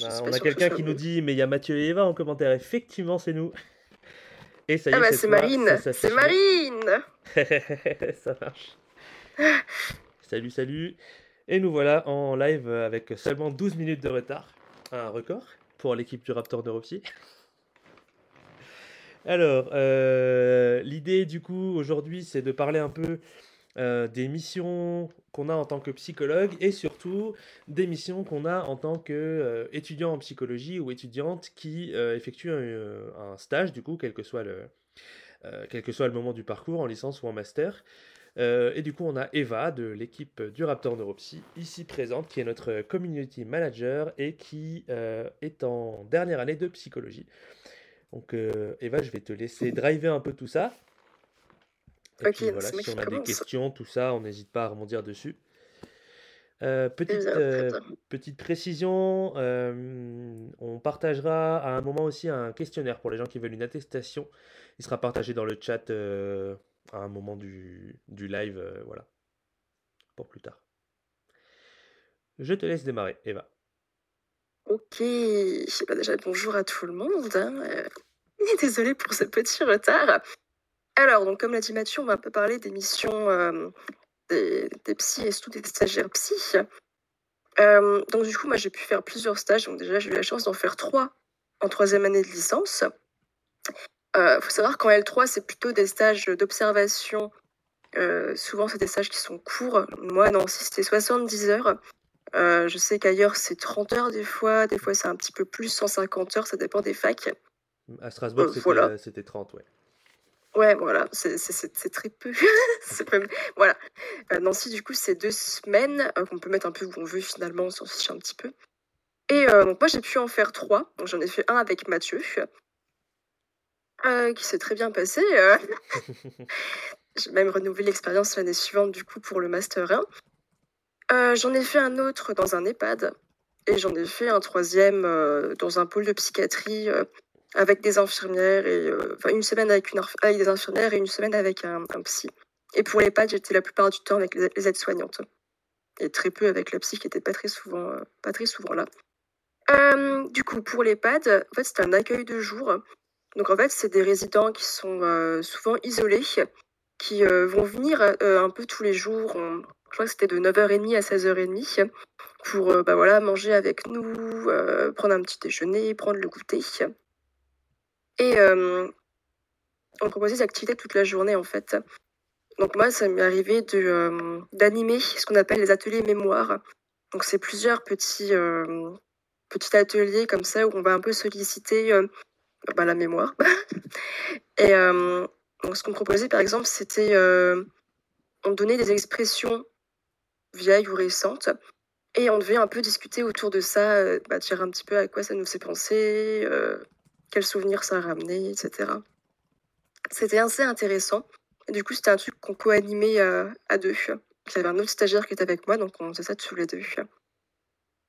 Bah, on a quelqu'un qui nous dit, mais il y a Mathieu et Eva en commentaire. Effectivement, c'est nous. Et ça y Ah est, bah cette c'est Marine, ça c'est Marine. ça marche. Salut, salut. Et nous voilà en live avec seulement 12 minutes de retard. Un record pour l'équipe du Raptor Neuropsy. Alors, euh, l'idée du coup aujourd'hui, c'est de parler un peu euh, des missions qu'on a en tant que psychologue et surtout des missions qu'on a en tant qu'étudiant en psychologie ou étudiante qui euh, effectue un, stage, du coup, quel que soit le, euh, quel que soit le moment du parcours, en licence ou en master. Euh, et du coup, on a Eva de l'équipe du Raptor Neuropsy ici présente, qui est notre community manager et qui euh, est en dernière année de psychologie. Donc, euh, Eva, je vais te laisser driver un peu tout ça. Et Ok, puis voilà, si on a des questions, tout ça, on n'hésite pas à rebondir dessus. Euh, petite, euh, petite précision, euh, on partagera à un moment aussi un questionnaire pour les gens qui veulent une attestation. Il sera partagé dans le chat à un moment du, du live, voilà, pour plus tard. Je te laisse démarrer, Eva. Ok, bah déjà bonjour à tout le monde. hein, Désolée pour ce petit retard. Alors, donc comme l'a dit Mathieu, on va un peu parler des missions euh, des, des psys et surtout des stagiaires psy. Euh, donc du coup, moi j'ai pu faire plusieurs stages. Donc déjà, j'ai eu la chance d'en faire trois en troisième année de licence. Il faut savoir qu'en L3, c'est plutôt des stages d'observation. Euh, souvent, c'est des stages qui sont courts. Moi, à Nancy, c'était 70 heures. Euh, je sais qu'ailleurs, c'est 30 heures des fois. Des fois, c'est un petit peu plus, 150 heures. Ça dépend des facs. À Strasbourg, Euh, c'était voilà. euh, c'était 30, ouais. Ouais, voilà, c'est très peu. Même- Voilà. Euh, Nancy, du coup, c'est deux semaines euh, qu'on peut mettre un peu où on veut finalement, on s'en fiche un petit peu. Et euh, donc, moi, j'ai pu en faire trois. Donc, j'en ai fait un avec Mathieu, qui s'est très bien passé. J'ai même renouvelé l'expérience l'année suivante, du coup, pour le Master 1. Euh, j'en ai fait un autre dans un EHPAD. Et j'en ai fait un troisième dans un pôle de psychiatrie avec des infirmières. et euh, une semaine avec, des infirmières et une semaine avec un, un psy. Et pour l'EHPAD, j'étais la plupart du temps avec les, les aides-soignantes. Et très peu avec la psy qui était pas très souvent, euh, pas très souvent là. Euh, du coup, pour l'EHPAD, en fait, c'était un accueil de jour. Donc, en fait, c'est des résidents qui sont souvent isolés, qui vont venir un peu tous les jours. Je crois que c'était de 9h30 à 16h30 pour bah, voilà, manger avec nous, prendre un petit déjeuner, prendre le goûter. Et euh, on proposait des activités toute la journée, en fait. Donc, moi, ça m'est arrivé euh, d'animer ce qu'on appelle les ateliers mémoire. Donc, c'est plusieurs petits, euh, petits ateliers comme ça où on va un peu solliciter bah, la mémoire. Et donc, ce qu'on proposait, par exemple, c'était on donnait des expressions vieilles ou récentes et on devait un peu discuter autour de ça, bah, dire un petit peu à quoi ça nous fait penser, quels souvenirs ça a ramené, etc. C'était assez intéressant. Du coup, c'était un truc qu'on co-animait euh, à deux. Il y avait un autre stagiaire qui était avec moi, donc on faisait ça tous les deux.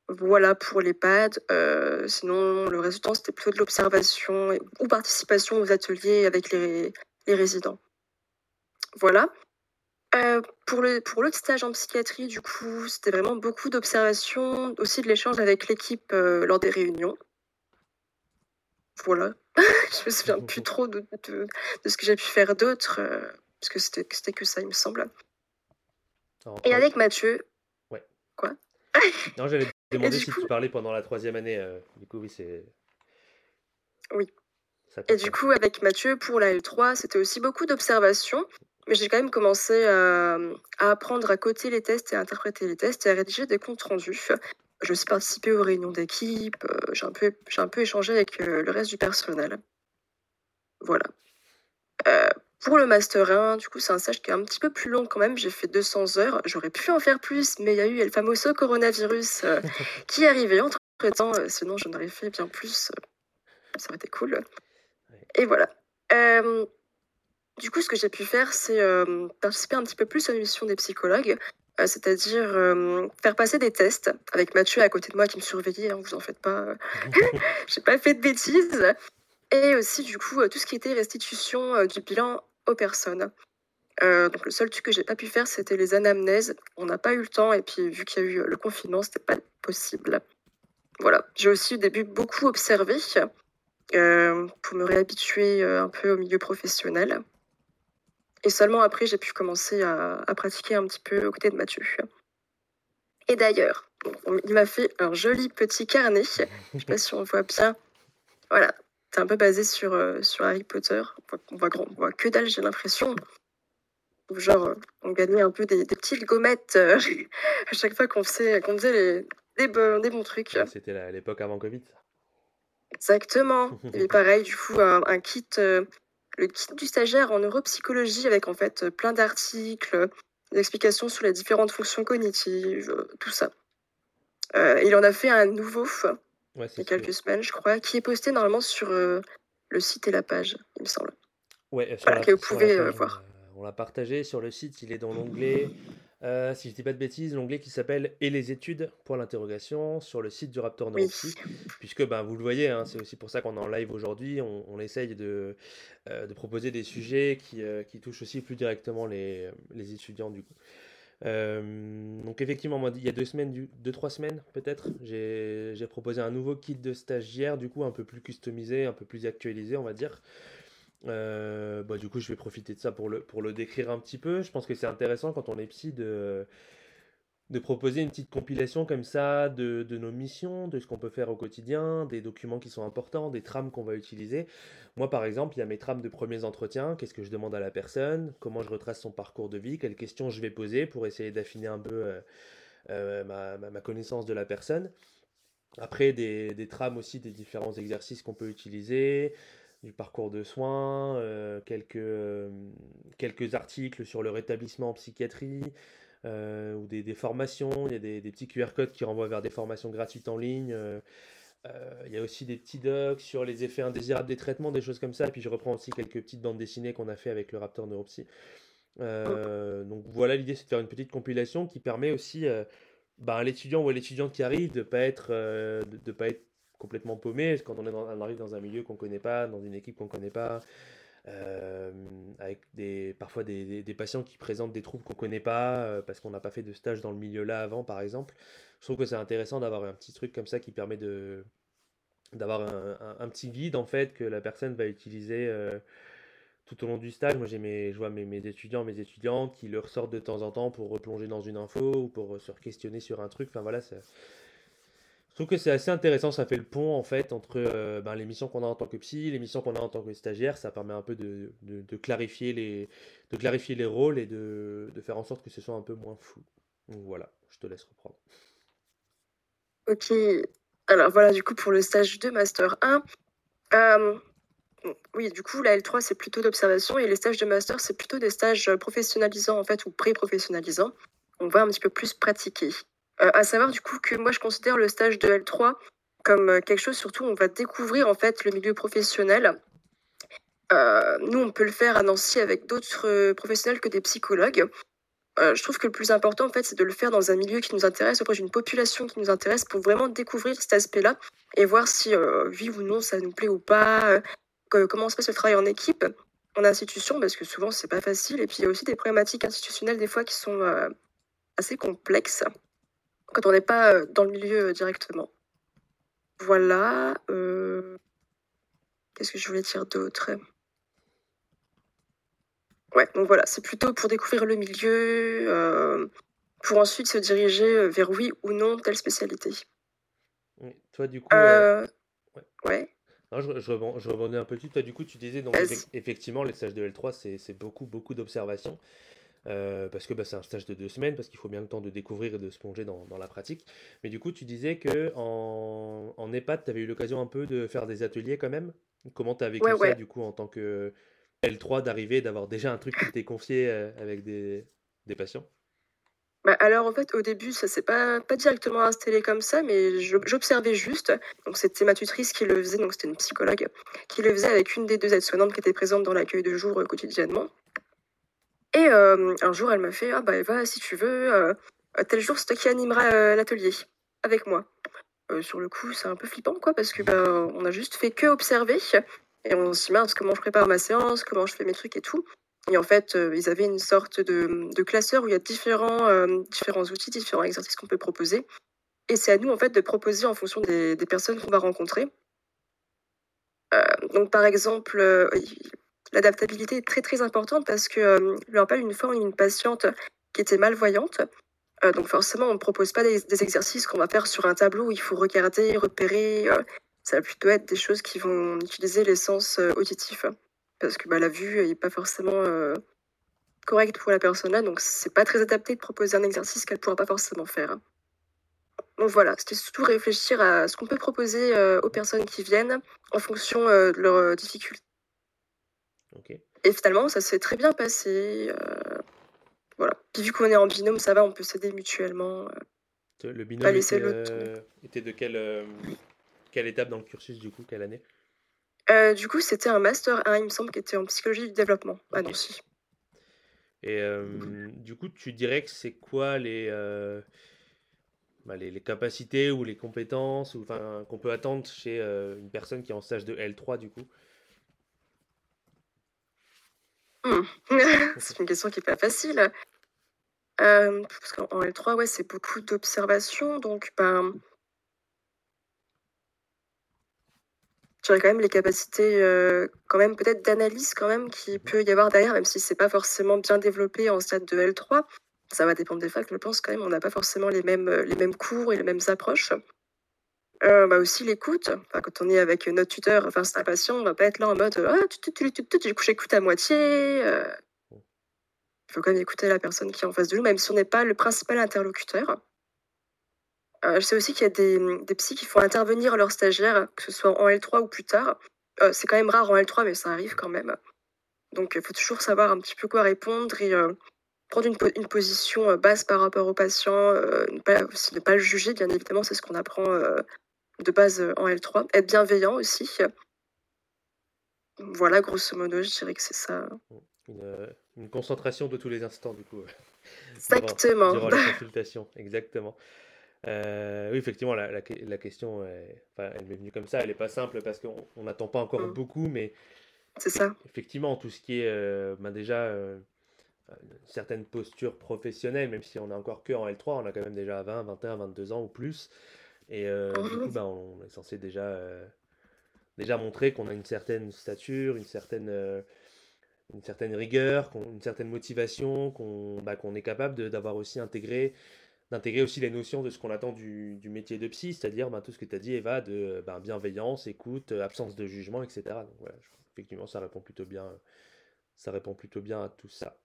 Voilà pour les pads. Euh, sinon, le temps, c'était plutôt de l'observation ou participation aux ateliers avec les, résidents. Voilà. Euh, pour le l'autre stage en psychiatrie, du coup, c'était vraiment beaucoup d'observation, aussi de l'échange avec l'équipe lors des réunions. Voilà. Je me souviens plus trop de, de, de ce que j'ai pu faire d'autre, euh, parce que c'était c'était que ça, il me semble. Et avec Mathieu, Non, j'allais te demander du si coup- tu parlais pendant la troisième année. euh, du coup, oui, c'est. Oui. Et du coup, avec Mathieu, pour la L3, c'était aussi beaucoup d'observations. Mais j'ai quand même commencé à, à apprendre à coter les tests et à interpréter les tests et à rédiger des comptes rendus. J'ai aussi participé aux réunions d'équipe. euh, J'ai un, peu- j'ai un peu échangé avec euh, le reste du personnel. Voilà. Euh, pour le Master 1, du coup, c'est un stage qui est un petit peu plus long quand même. J'ai fait 200 heures. J'aurais pu en faire plus, mais il y a eu le fameux coronavirus euh, qui est arrivé entre temps. sinon, j'en aurais fait bien plus. euh, ça aurait été cool. Et voilà. Euh, du coup, ce que j'ai pu faire, c'est euh, participer un petit peu plus à l'émission des psychologues, euh, c'est-à-dire euh, faire passer des tests avec Mathieu à côté de moi qui me surveillait, hein, vous en faites pas, j'ai pas fait de bêtises. Et aussi, du coup, euh, tout ce qui était restitution euh, du bilan aux personnes. Euh, donc, le seul truc que j'ai pas pu faire, c'était les anamnèses. On n'a pas eu le temps, et puis vu qu'il y a eu euh, le confinement, c'était pas possible. voilà, j'ai aussi au début beaucoup observé euh, pour me réhabituer euh, un peu au milieu professionnel. Et seulement après, j'ai pu commencer à, pratiquer un petit peu aux côtés de Mathieu. Et d'ailleurs, il m'a fait un joli petit carnet. Je ne sais pas si on voit bien. Voilà, c'est un peu basé sur, euh, sur Harry Potter. On voit, on voit que dalle, j'ai l'impression. Genre, on gagnait un peu des, petites gommettes à chaque fois qu'on faisait, qu'on faisait les, des, bons, des bons trucs. C'était l'époque avant Covid. Exactement. Et pareil, du coup, un, kit, euh, le kit du stagiaire en neuropsychologie avec en fait plein d'articles, des explications sur les différentes fonctions cognitives, euh, tout ça. Euh, il en a fait un nouveau il y a quelques semaines, je crois, qui est posté normalement sur le site et la page, il me semble. Ouais, voilà, que vous pouvez voir. On l'a partagé sur le site, il est dans l'onglet euh, si je dis pas de bêtises, l'onglet qui s'appelle Et les études pour l'interrogation sur le site du Raptor Neuropsy. Puisque ben, vous le voyez, hein, c'est aussi pour ça qu'on est en live aujourd'hui. On, essaye de, euh, de, proposer des sujets qui, euh, qui, touchent aussi plus directement les, les étudiants du coup. donc effectivement, moi, il y a deux semaines, deux trois semaines peut-être, j'ai proposé un nouveau kit de stagiaire, du coup un peu plus customisé, un peu plus actualisé, on va dire. Euh, bah, du coup, je vais profiter de ça pour le, décrire un petit peu. Je pense que c'est intéressant quand on est psy de, proposer une petite compilation comme ça de, nos missions, de ce qu'on peut faire au quotidien, des documents qui sont importants, des trames qu'on va utiliser. Moi, par exemple, il y a mes trames de premiers entretiens. Qu'est-ce que je demande à la personne? Comment je retrace son parcours de vie? Quelles questions je vais poser pour essayer d'affiner un peu euh, euh, ma, connaissance de la personne? Après, des trames aussi des différents exercices qu'on peut utiliser, du parcours de soins, euh, quelques, euh, quelques articles sur le rétablissement en psychiatrie, euh, ou des, formations. Il y a des, petits QR codes qui renvoient vers des formations gratuites en ligne. il y a aussi des petits docs sur les effets indésirables des traitements, des choses comme ça. Et puis je reprends aussi quelques petites bandes dessinées qu'on a fait avec le Raptor Neuropsy. donc voilà, l'idée c'est de faire une petite compilation qui permet aussi bah, à l'étudiant ou à l'étudiante qui arrive de ne pas de pas être complètement paumé. Quand on, est dans, arrive dans un milieu qu'on connaît pas, dans une équipe qu'on connaît pas, euh, avec des, parfois des, patients qui présentent des troubles qu'on connaît pas euh, parce qu'on n'a pas fait de stage dans le milieu là avant, par exemple. Je trouve que c'est intéressant d'avoir un petit truc comme ça qui permet de d'avoir un, petit guide en fait que la personne va utiliser euh, tout au long du stage. Moi, j'ai mes, je vois mes, mes, étudiants, mes étudiantes qui leur sortent de temps en temps pour replonger dans une info ou pour se questionner sur un truc. Enfin voilà, je trouve que c'est assez intéressant, ça fait le pont en fait entre euh, ben, les missions qu'on a en tant que psy, les missions qu'on a en tant que stagiaire, ça permet un peu de, clarifier, les, de clarifier les rôles et de, faire en sorte que ce soit un peu moins flou. Donc voilà, je te laisse reprendre. Ok, alors voilà du coup pour le stage de Master 1. Euh, oui, du coup la L3 c'est plutôt d'observation et les stages de Master c'est plutôt des stages professionnalisants en fait ou pré-professionnalisants. On va un petit peu plus pratiquer. Euh, à savoir du coup que moi je considère le stage de L3 comme euh, quelque chose surtout où on va découvrir en fait le milieu professionnel. Euh, nous on peut le faire à Nancy avec d'autres professionnels que des psychologues. je trouve que le plus important en fait c'est de le faire dans un milieu qui nous intéresse auprès d'une population qui nous intéresse pour vraiment découvrir cet aspect-là et voir si oui ou non ça nous plaît ou pas, comment se passe le travail en équipe en institution parce que souvent c'est pas facile et puis il y a aussi des problématiques institutionnelles des fois qui sont assez complexes quand on n'est pas euh, dans le milieu euh, directement. Voilà. Euh, qu'est-ce que je voulais dire d'autre? Ouais, donc voilà, c'est plutôt pour découvrir le milieu, pour ensuite se diriger vers oui ou non telle spécialité. Toi, du coup. ouais. ouais. je, je, rebondis un peu dessus. Toi, du coup, tu disais, donc, effectivement, les stages de L3, c'est beaucoup, beaucoup d'observations. Euh, parce que bah, c'est un stage de deux semaines, parce qu'il faut bien le temps de découvrir et de se plonger dans, dans la pratique. Mais du coup, tu disais que en, en EHPAD, tu avais eu l'occasion un peu de faire des ateliers quand même. Comment tu as vécu ça, du coup, en tant que L3, d'arriver, d'avoir déjà un truc qui t'est confié euh, avec des, des patients? Bah alors en fait au début ça s'est pas, pas directement installé comme ça mais j'observais juste donc c'était ma tutrice qui le faisait donc c'était une psychologue qui le faisait avec une des deux aides-soignantes qui étaient présentes dans l'accueil de jour euh, quotidiennement et un jour, elle m'a fait Ah bah Eva, si tu veux, tel jour, c'est toi qui animeras l'atelier avec moi. sur le coup, c'est un peu flippant, quoi, parce que bah, on a juste fait que observer. Et on dit mince, comment je prépare ma séance, comment je fais mes trucs et tout. Et en fait, ils avaient une sorte de, classeur où il y a différents, différents outils, différents exercices qu'on peut proposer. Et c'est à nous, en fait, de proposer en fonction des, personnes qu'on va rencontrer. Euh, donc, par exemple, euh, l'adaptabilité est très très importante parce que euh, je me rappelle une fois une patiente qui était malvoyante. donc forcément, on ne propose pas des, exercices qu'on va faire sur un tableau où il faut regarder, repérer. ça va plutôt être des choses qui vont utiliser les sens auditifs parce que bah, la vue n'est pas forcément correcte pour la personne là, donc c'est pas très adapté de proposer un exercice qu'elle pourra pas forcément faire. Donc voilà, c'était surtout réfléchir à ce qu'on peut proposer euh, aux personnes qui viennent en fonction euh, de leurs euh, Et finalement, ça s'est très bien passé. voilà. Puis vu qu'on est en binôme, ça va, on peut s'aider mutuellement. le binôme était, de quelle, quelle étape dans le cursus du coup, quelle année? Du coup, c'était un master 1, il me semble, qui était en psychologie du développement à Nancy. Et du coup, tu dirais que c'est quoi les bah, les, capacités ou les compétences qu'on peut attendre chez euh, une personne qui est en stage de L3 du coup? C'est une question qui n'est pas facile. Euh, parce qu'en L3, ouais, c'est beaucoup d'observations, donc ben, j'aurais quand même les capacités, euh, quand même peut-être d'analyse quand même qui peut y avoir derrière, même si c'est pas forcément bien développé en stade de L3 ça va dépendre des facs, je pense quand même, on n'a pas forcément les mêmes, euh, les mêmes cours et les mêmes approches. Euh, bah aussi l'écoute, quand on est avec notre tuteur, enfin c'est un patient, on va pas être là en mode ah tu, tu, j'écoute à moitié. Euh. Il faut quand même écouter la personne qui est en face de nous, même si on n'est pas le principal interlocuteur. je sais aussi qu'il y a des, des qui font intervenir leurs stagiaires, que ce soit en L3 ou plus tard. c'est quand même rare en L3, mais ça arrive quand même. Donc il faut toujours savoir un petit peu quoi répondre et prendre une, une, position euh, basse par rapport au patient, euh, ne, pas, ne pas le juger, bien évidemment, c'est ce qu'on apprend euh, de base en L3. Être bienveillant aussi. Voilà, grosso modo, je dirais que c'est ça. Une, concentration de tous les instants, du coup. Exactement. Durant, la consultation, exactement. oui, effectivement, la, la, la question, elle m'est venue comme ça. Elle n'est pas simple parce qu'on n'attend pas encore mmh. beaucoup, mais c'est ça. Effectivement, tout ce qui est ben déjà une certaine posture professionnelle, même si on est encore que en L3, on a quand même déjà 20, 21, 22 ans ou plus. Et euh, du coup, ben, on est censé déjà, euh, déjà montrer qu'on a une certaine stature, une certaine, euh, une certaine rigueur, une certaine motivation, qu'on bah, est capable d'avoir aussi intégré d'intégrer aussi les notions de ce qu'on attend du, du, métier de psy, c'est-à-dire ben, tout ce que tu as dit, Eva, de ben, bienveillance, écoute, absence de jugement, etc. Donc voilà, effectivement, ça répond plutôt bien, ça répond plutôt bien à tout ça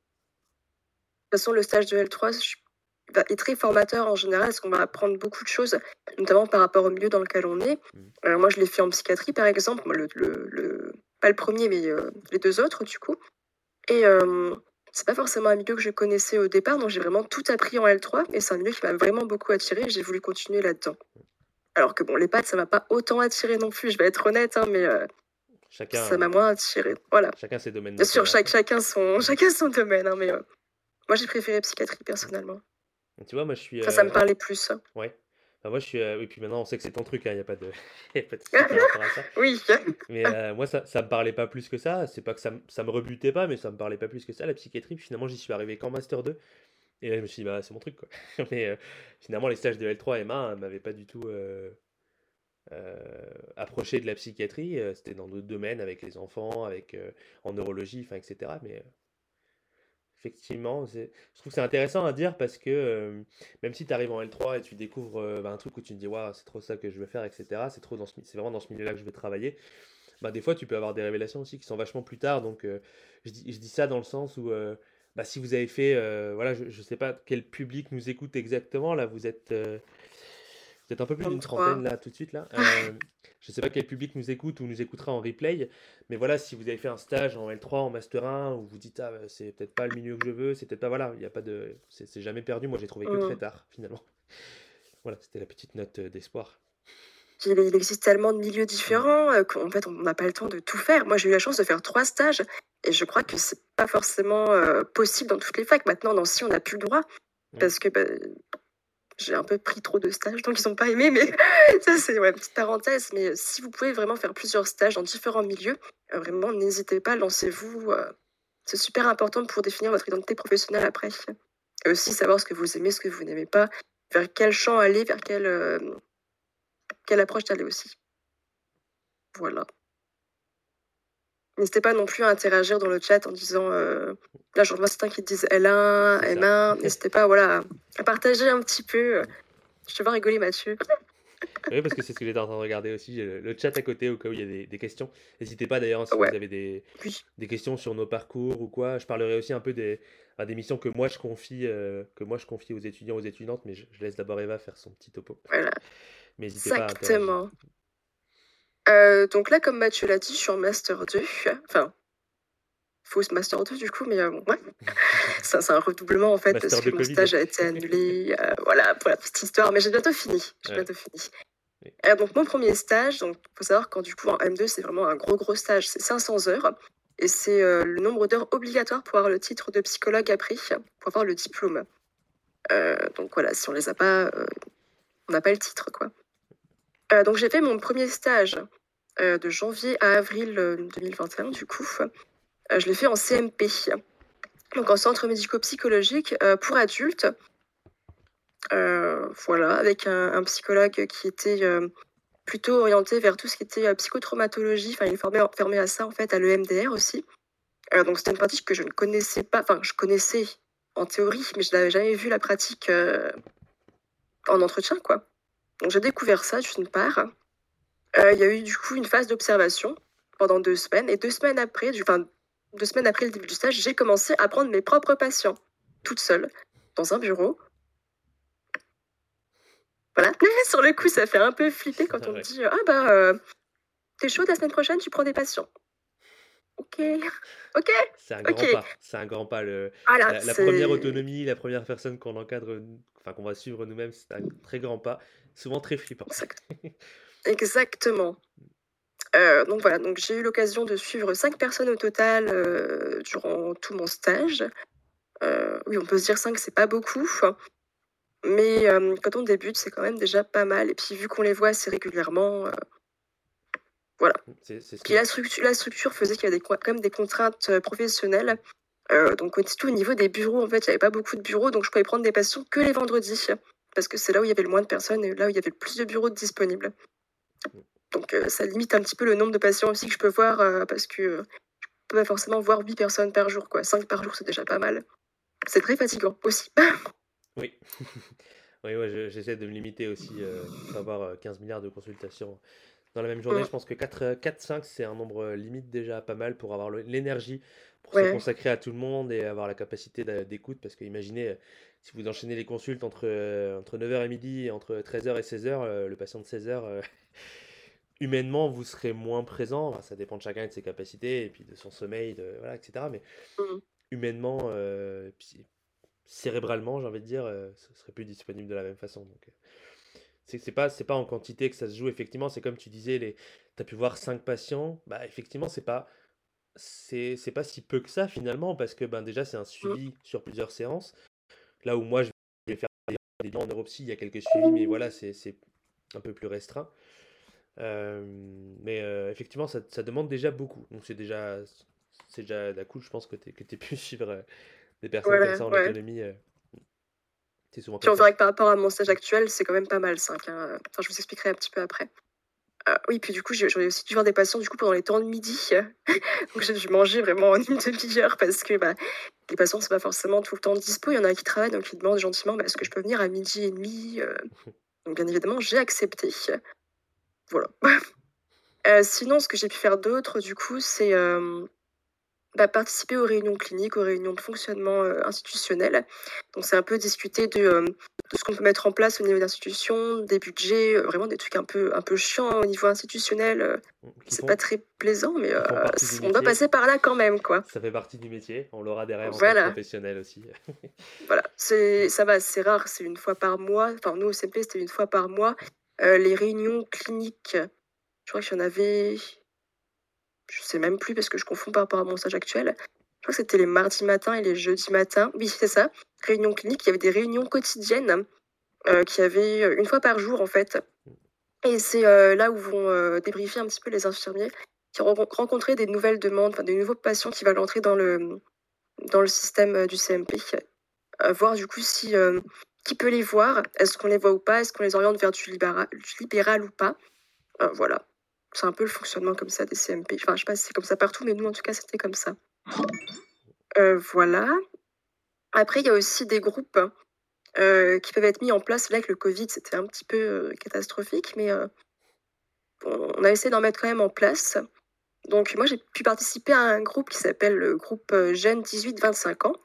toute façon, le stage de L3 est très formateur en général, parce qu'on va apprendre beaucoup de choses, notamment par rapport au milieu dans lequel on est. Mmh. moi, je l'ai fait en psychiatrie, par exemple, le, le, pas le premier, mais euh, les deux autres, du coup. Et euh, c'est pas forcément un milieu que je connaissais au départ, donc j'ai vraiment tout appris en L3, et c'est un milieu qui m'a vraiment beaucoup attiré, et j'ai voulu continuer là-dedans. Alors que bon, les pattes, ça m'a pas autant attiré non plus, je vais être honnête, hein, mais euh, chacun, ça m'a moins attiré. Voilà. Chacun ses domaines. Bien sûr, chaque, chacun, son, chacun son domaine, hein, mais moi, j'ai préféré psychiatrie personnellement. Tu vois, moi, je suis. ça me euh, parlait plus. Ouais. moi, je suis. Euh, oui, puis maintenant, on sait que c'est ton truc, il hein, n'y a pas de. y a pas de par à ça. Oui. Mais euh, moi, ça, ça me parlait pas plus que ça. C'est pas que ça, ça me rebutait pas, mais ça me parlait pas plus que ça, la psychiatrie. Finalement, j'y suis arrivé qu'en Master 2. Et là, je me suis dit, bah, c'est mon truc, quoi. mais finalement, les stages de L3 et MA ne m'avaient pas du tout approché de la psychiatrie. C'était dans d'autres domaines, avec les enfants, avec en neurologie, enfin, etc. Mais Effectivement, je trouve que c'est intéressant à dire parce que euh, même si tu arrives en L3 et tu découvres euh, bah, un truc où tu te dis, waouh, c'est trop ça que je veux faire, etc., c'est ce, vraiment dans ce milieu-là que je veux travailler, bah, des fois tu peux avoir des révélations aussi qui sont vachement plus tard. Donc euh, je, dis, je dis ça dans le sens où bah, si vous avez fait, voilà, je ne sais pas quel public nous écoute exactement, là vous êtes peut-être un peu plus d'une trentaine là tout de suite là. Euh, je ne sais pas quel public nous écoute ou nous écoutera en replay, mais voilà, si vous avez fait un stage en L3, en Master 1, où vous dites ah c'est peut-être pas le milieu que je veux, c'est peut-être pas voilà, il y a pas de, c'est jamais perdu. Moi j'ai trouvé que très mmh. tard finalement. Voilà, c'était la petite note euh, d'espoir. Il existe tellement de milieux différents euh, qu'en fait on n'a pas le temps de tout faire. Moi j'ai eu la chance de faire trois stages et je crois que c'est pas forcément possible dans toutes les facs. Maintenant dans si on n'a plus le droit parce que bah, j'ai un peu pris trop de stages, donc ils n'ont pas aimé, mais ça c'est une petite parenthèse. Mais si vous pouvez vraiment faire plusieurs stages dans différents milieux, euh, vraiment n'hésitez pas, lancez-vous. Euh, c'est super important pour définir votre identité professionnelle après. Et aussi savoir ce que vous aimez, ce que vous n'aimez pas. vers quel champ aller, vers quelle, quelle approche aller aussi. Voilà. N'hésitez pas non plus à interagir dans le chat en disant, là j'en vois certains qui disent L1, M1, n'hésitez pas voilà, à partager un petit peu. Je te vois rigoler Mathieu. Oui, parce que c'est ce que j'étais en train de regarder aussi. Le chat à côté au cas où il y a des, questions. N'hésitez pas d'ailleurs si vous avez des, des questions sur nos parcours ou quoi. Je parlerai aussi un peu des, des missions que moi je confie, euh, que moi je confie aux étudiants, aux étudiantes, mais je, laisse d'abord Eva faire son petit topo. Voilà. Mais n'hésitez pas Exactement. Euh, donc là, comme Mathieu l'a dit, je suis en Master 2. Enfin, fausse Master 2 du coup, mais euh, ouais. ça, c'est un redoublement en fait, parce que mon stage a été annulé. voilà, pour la petite histoire, mais j'ai bientôt fini. J'ai bientôt fini. donc mon premier stage, donc faut savoir du coup en M2 c'est vraiment un gros gros stage, c'est 500 heures et c'est euh, le nombre d'heures obligatoire pour avoir le titre de psychologue appris, pour avoir le diplôme. Euh, donc voilà, si on les a pas, euh, on n'a pas le titre, quoi. Donc j'ai fait mon premier stage de janvier à avril 2021, du coup. je l'ai fait en CMP, donc en centre médico-psychologique pour adultes. voilà, avec un psychologue qui était plutôt orienté vers tout ce qui était euh, psychotraumatologie. Enfin, il est formé, fermé à ça, en fait, à l'EMDR aussi. Euh, donc, c'était une pratique que je ne connaissais pas. Enfin, je connaissais en théorie, mais je n'avais jamais vu la pratique euh, en entretien, quoi. Donc, j'ai découvert ça, d'une part. Il y a eu, du coup, une phase d'observation pendant deux semaines. Et deux semaines après, du, enfin, deux semaines après le début du stage, j'ai commencé à prendre mes propres patients, toute seule, dans un bureau, voilà. Sur le coup, ça fait un peu flipper quand on me dit Ah bah, euh, t'es chaud la semaine prochaine, tu prends des patients. Ok, ok. C'est un grand pas. C'est un grand pas. Le, ah la, première autonomie, la première personne qu'on encadre, enfin qu'on va suivre nous-mêmes, c'est un très grand pas, souvent très flippant. Exactement. Euh, donc voilà, donc j'ai eu l'occasion de suivre cinq personnes au total euh, durant tout mon stage. oui, on peut se dire cinq, c'est pas beaucoup. Mais quand on débute, c'est quand même déjà pas mal. Et puis vu qu'on les voit assez régulièrement, voilà. Puis la structure, la structure faisait qu'il y avait quand même des contraintes professionnelles. donc tout au niveau des bureaux, en fait, il n'y avait pas beaucoup de bureaux, donc je pouvais prendre des patients que les vendredis, parce que c'est là où il y avait le moins de personnes et là où il y avait le plus de bureaux disponibles. Donc ça limite un petit peu le nombre de patients aussi que je peux voir, parce que je peux pas forcément voir 8 personnes par jour, quoi. 5 par jour, c'est déjà pas mal. C'est très fatigant aussi. Oui. Oui, ouais, j'essaie de me limiter aussi, euh, d'avoir 15 euh, milliards de consultations dans la même journée. Je pense que 4, 4-5, euh, c'est un nombre euh, limite déjà pas mal pour avoir l'énergie pour se consacrer à tout le monde et avoir la capacité d'écoute. Parce que imaginez, si vous enchaînez les consultes entre, entre 9h et midi et entre 13h et 16h, le patient de 16h, humainement, vous serez moins présent. ça dépend de chacun et de ses capacités et puis de son sommeil, de, voilà, etc. Mais mmh. humainement, cérébralement, j'ai envie de dire, euh, ce serait plus disponible de la même façon. Donc, euh, c'est pas c'est pas en quantité que ça se joue. Effectivement, c'est comme tu disais, les, tu as pu voir 5 patients. Bah, effectivement, c'est pas c'est pas si peu que ça finalement parce que ben déjà c'est un suivi sur plusieurs séances. Là où moi je vais faire des en neuropsy, il y a quelques suivis, mais voilà, c'est un peu plus restreint. Euh, mais effectivement, ça, ça, demande déjà beaucoup. Donc c'est déjà c'est déjà la cool, je pense que tu que pu suivre des personnes comme ça en autonomie. Euh, c'est souvent Puis on verra que par rapport à mon stage actuel, c'est quand même pas mal 5. Hein. Enfin, je vous expliquerai un petit peu après. Euh, oui, puis du coup, j'aurais aussi dû voir des patients du coup pendant les temps de midi. Donc j'ai dû manger vraiment en une demi-heure parce que bah, les patients, c'est pas forcément tout le temps dispo. Il y en a qui travaillent, donc ils demandent gentiment bah, est-ce que je peux venir à midi et demi euh. Donc bien évidemment, j'ai accepté. Voilà. sinon, ce que j'ai pu faire d'autre, du coup, c'est bah, participer aux réunions cliniques, aux réunions de fonctionnement euh, institutionnel. Donc c'est un peu discuter de, euh, de ce qu'on peut mettre en place au niveau d'institutions, des budgets, euh, vraiment des trucs un peu, un peu chiants au niveau institutionnel. c'est pas très plaisant, mais on doit passer par là quand même. quoi. Ça fait partie du métier, on l'aura derrière en voilà. professionnel aussi. voilà, ça va, c'est rare, c'est une fois par mois. Enfin, nous au CP, c'était une fois par mois. les réunions cliniques, je crois qu'il y en avait je sais même plus parce que je confonds par rapport à mon stage actuel. Je crois que c'était les mardis matins et les jeudis matins. Oui, c'est ça. Réunion clinique, il y avait des réunions quotidiennes euh, qui avaient euh, une fois par jour en fait. Et c'est euh, là où vont euh, débriefer un petit peu les infirmiers qui ont rencontré des nouvelles demandes, des nouveaux patients qui veulent entrer dans le, dans le système du CMP. voir du coup si qui peut les voir Est-ce qu'on les voit ou pas? Est-ce qu'on les oriente vers du libéral ou pas? Voilà. C'est un peu le fonctionnement comme ça des CMP. Enfin, je sais pas si c'est comme ça partout, mais nous, en tout cas, c'était comme ça. voilà. Après, il y a aussi des groupes qui peuvent être mis en place. Là, avec le Covid, c'était un petit peu catastrophique, mais on a essayé d'en mettre quand même en place. Donc, moi, j'ai pu participer à un groupe qui s'appelle le groupe Jeunes 18-25 ans.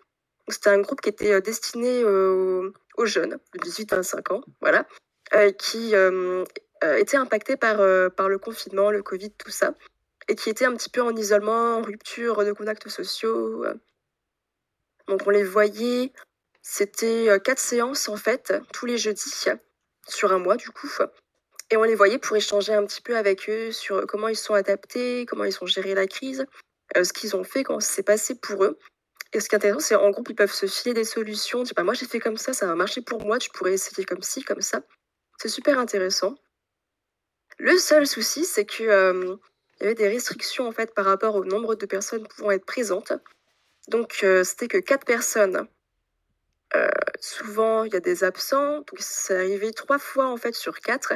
C'était un groupe qui était destiné aux, jeunes de 18-25 ans, voilà, qui étaient impactés par, par le confinement, le Covid, tout ça, et qui étaient un petit peu en isolement, en rupture de contacts sociaux. Donc, on les voyait c'était quatre séances en fait, tous les jeudis, sur un mois du coup. Et on les voyait pour échanger un petit peu avec eux sur comment ils sont adaptés, comment ils ont géré la crise, ce qu'ils ont fait, comment ça s'est passé pour eux. Et ce qui est intéressant, c'est en groupe, ils peuvent se filer des solutions. Dire, bah, moi j'ai fait comme ça, ça va marcher pour moi, tu pourrais essayer comme ci, comme ça. C'est super intéressant. Le seul souci, c'est que il y avait des restrictions en fait par rapport au nombre de personnes pouvant être présentes. Donc c'était que quatre personnes euh, souvent, il y a des absents. Donc, c'est arrivé trois fois en fait sur quatre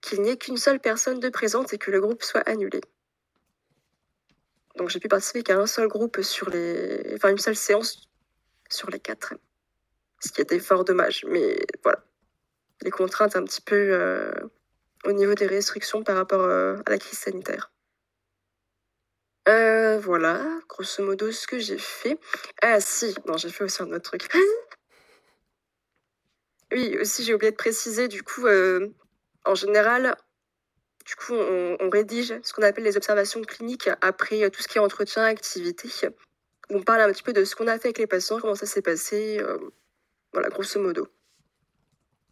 qu'il n'y ait qu'une seule personne de présente et que le groupe soit annulé. Donc, j'ai pu participer qu'à un seul groupe sur les, enfin une seule séance sur les quatre, ce qui était fort dommage. Mais voilà, les contraintes un petit peu euh, au niveau des restrictions par rapport euh, à la crise sanitaire. voilà, grosso modo, ce que j'ai fait. Ah si, non, j'ai fait aussi un autre truc. Oui, aussi, j'ai oublié de préciser, du coup, euh, en général, du coup, on, rédige ce qu'on appelle les observations cliniques après euh, tout ce qui est entretien, activité. On parle un petit peu de ce qu'on a fait avec les patients, comment ça s'est passé, euh, voilà, grosso modo.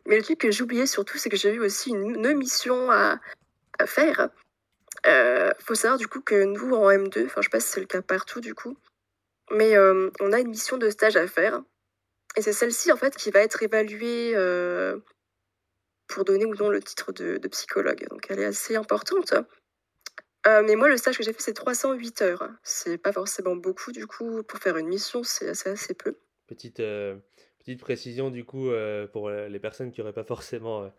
Mais le truc que oublié surtout, c'est que j'ai eu aussi une, mission à, faire. Il faut savoir du coup que nous, en M2, enfin, je sais pas si c'est le cas partout du coup, mais on a une mission de stage à faire. Et c'est celle-ci, en fait, qui va être évaluée euh, pour donner ou non le titre de, psychologue. Donc, elle est assez importante. Euh, mais moi, le stage que j'ai fait, c'est 308 heures. C'est pas forcément beaucoup, du coup, pour faire une mission, c'est assez, peu. Petite, euh, petite précision, du coup, pour les personnes qui n'auraient pas forcément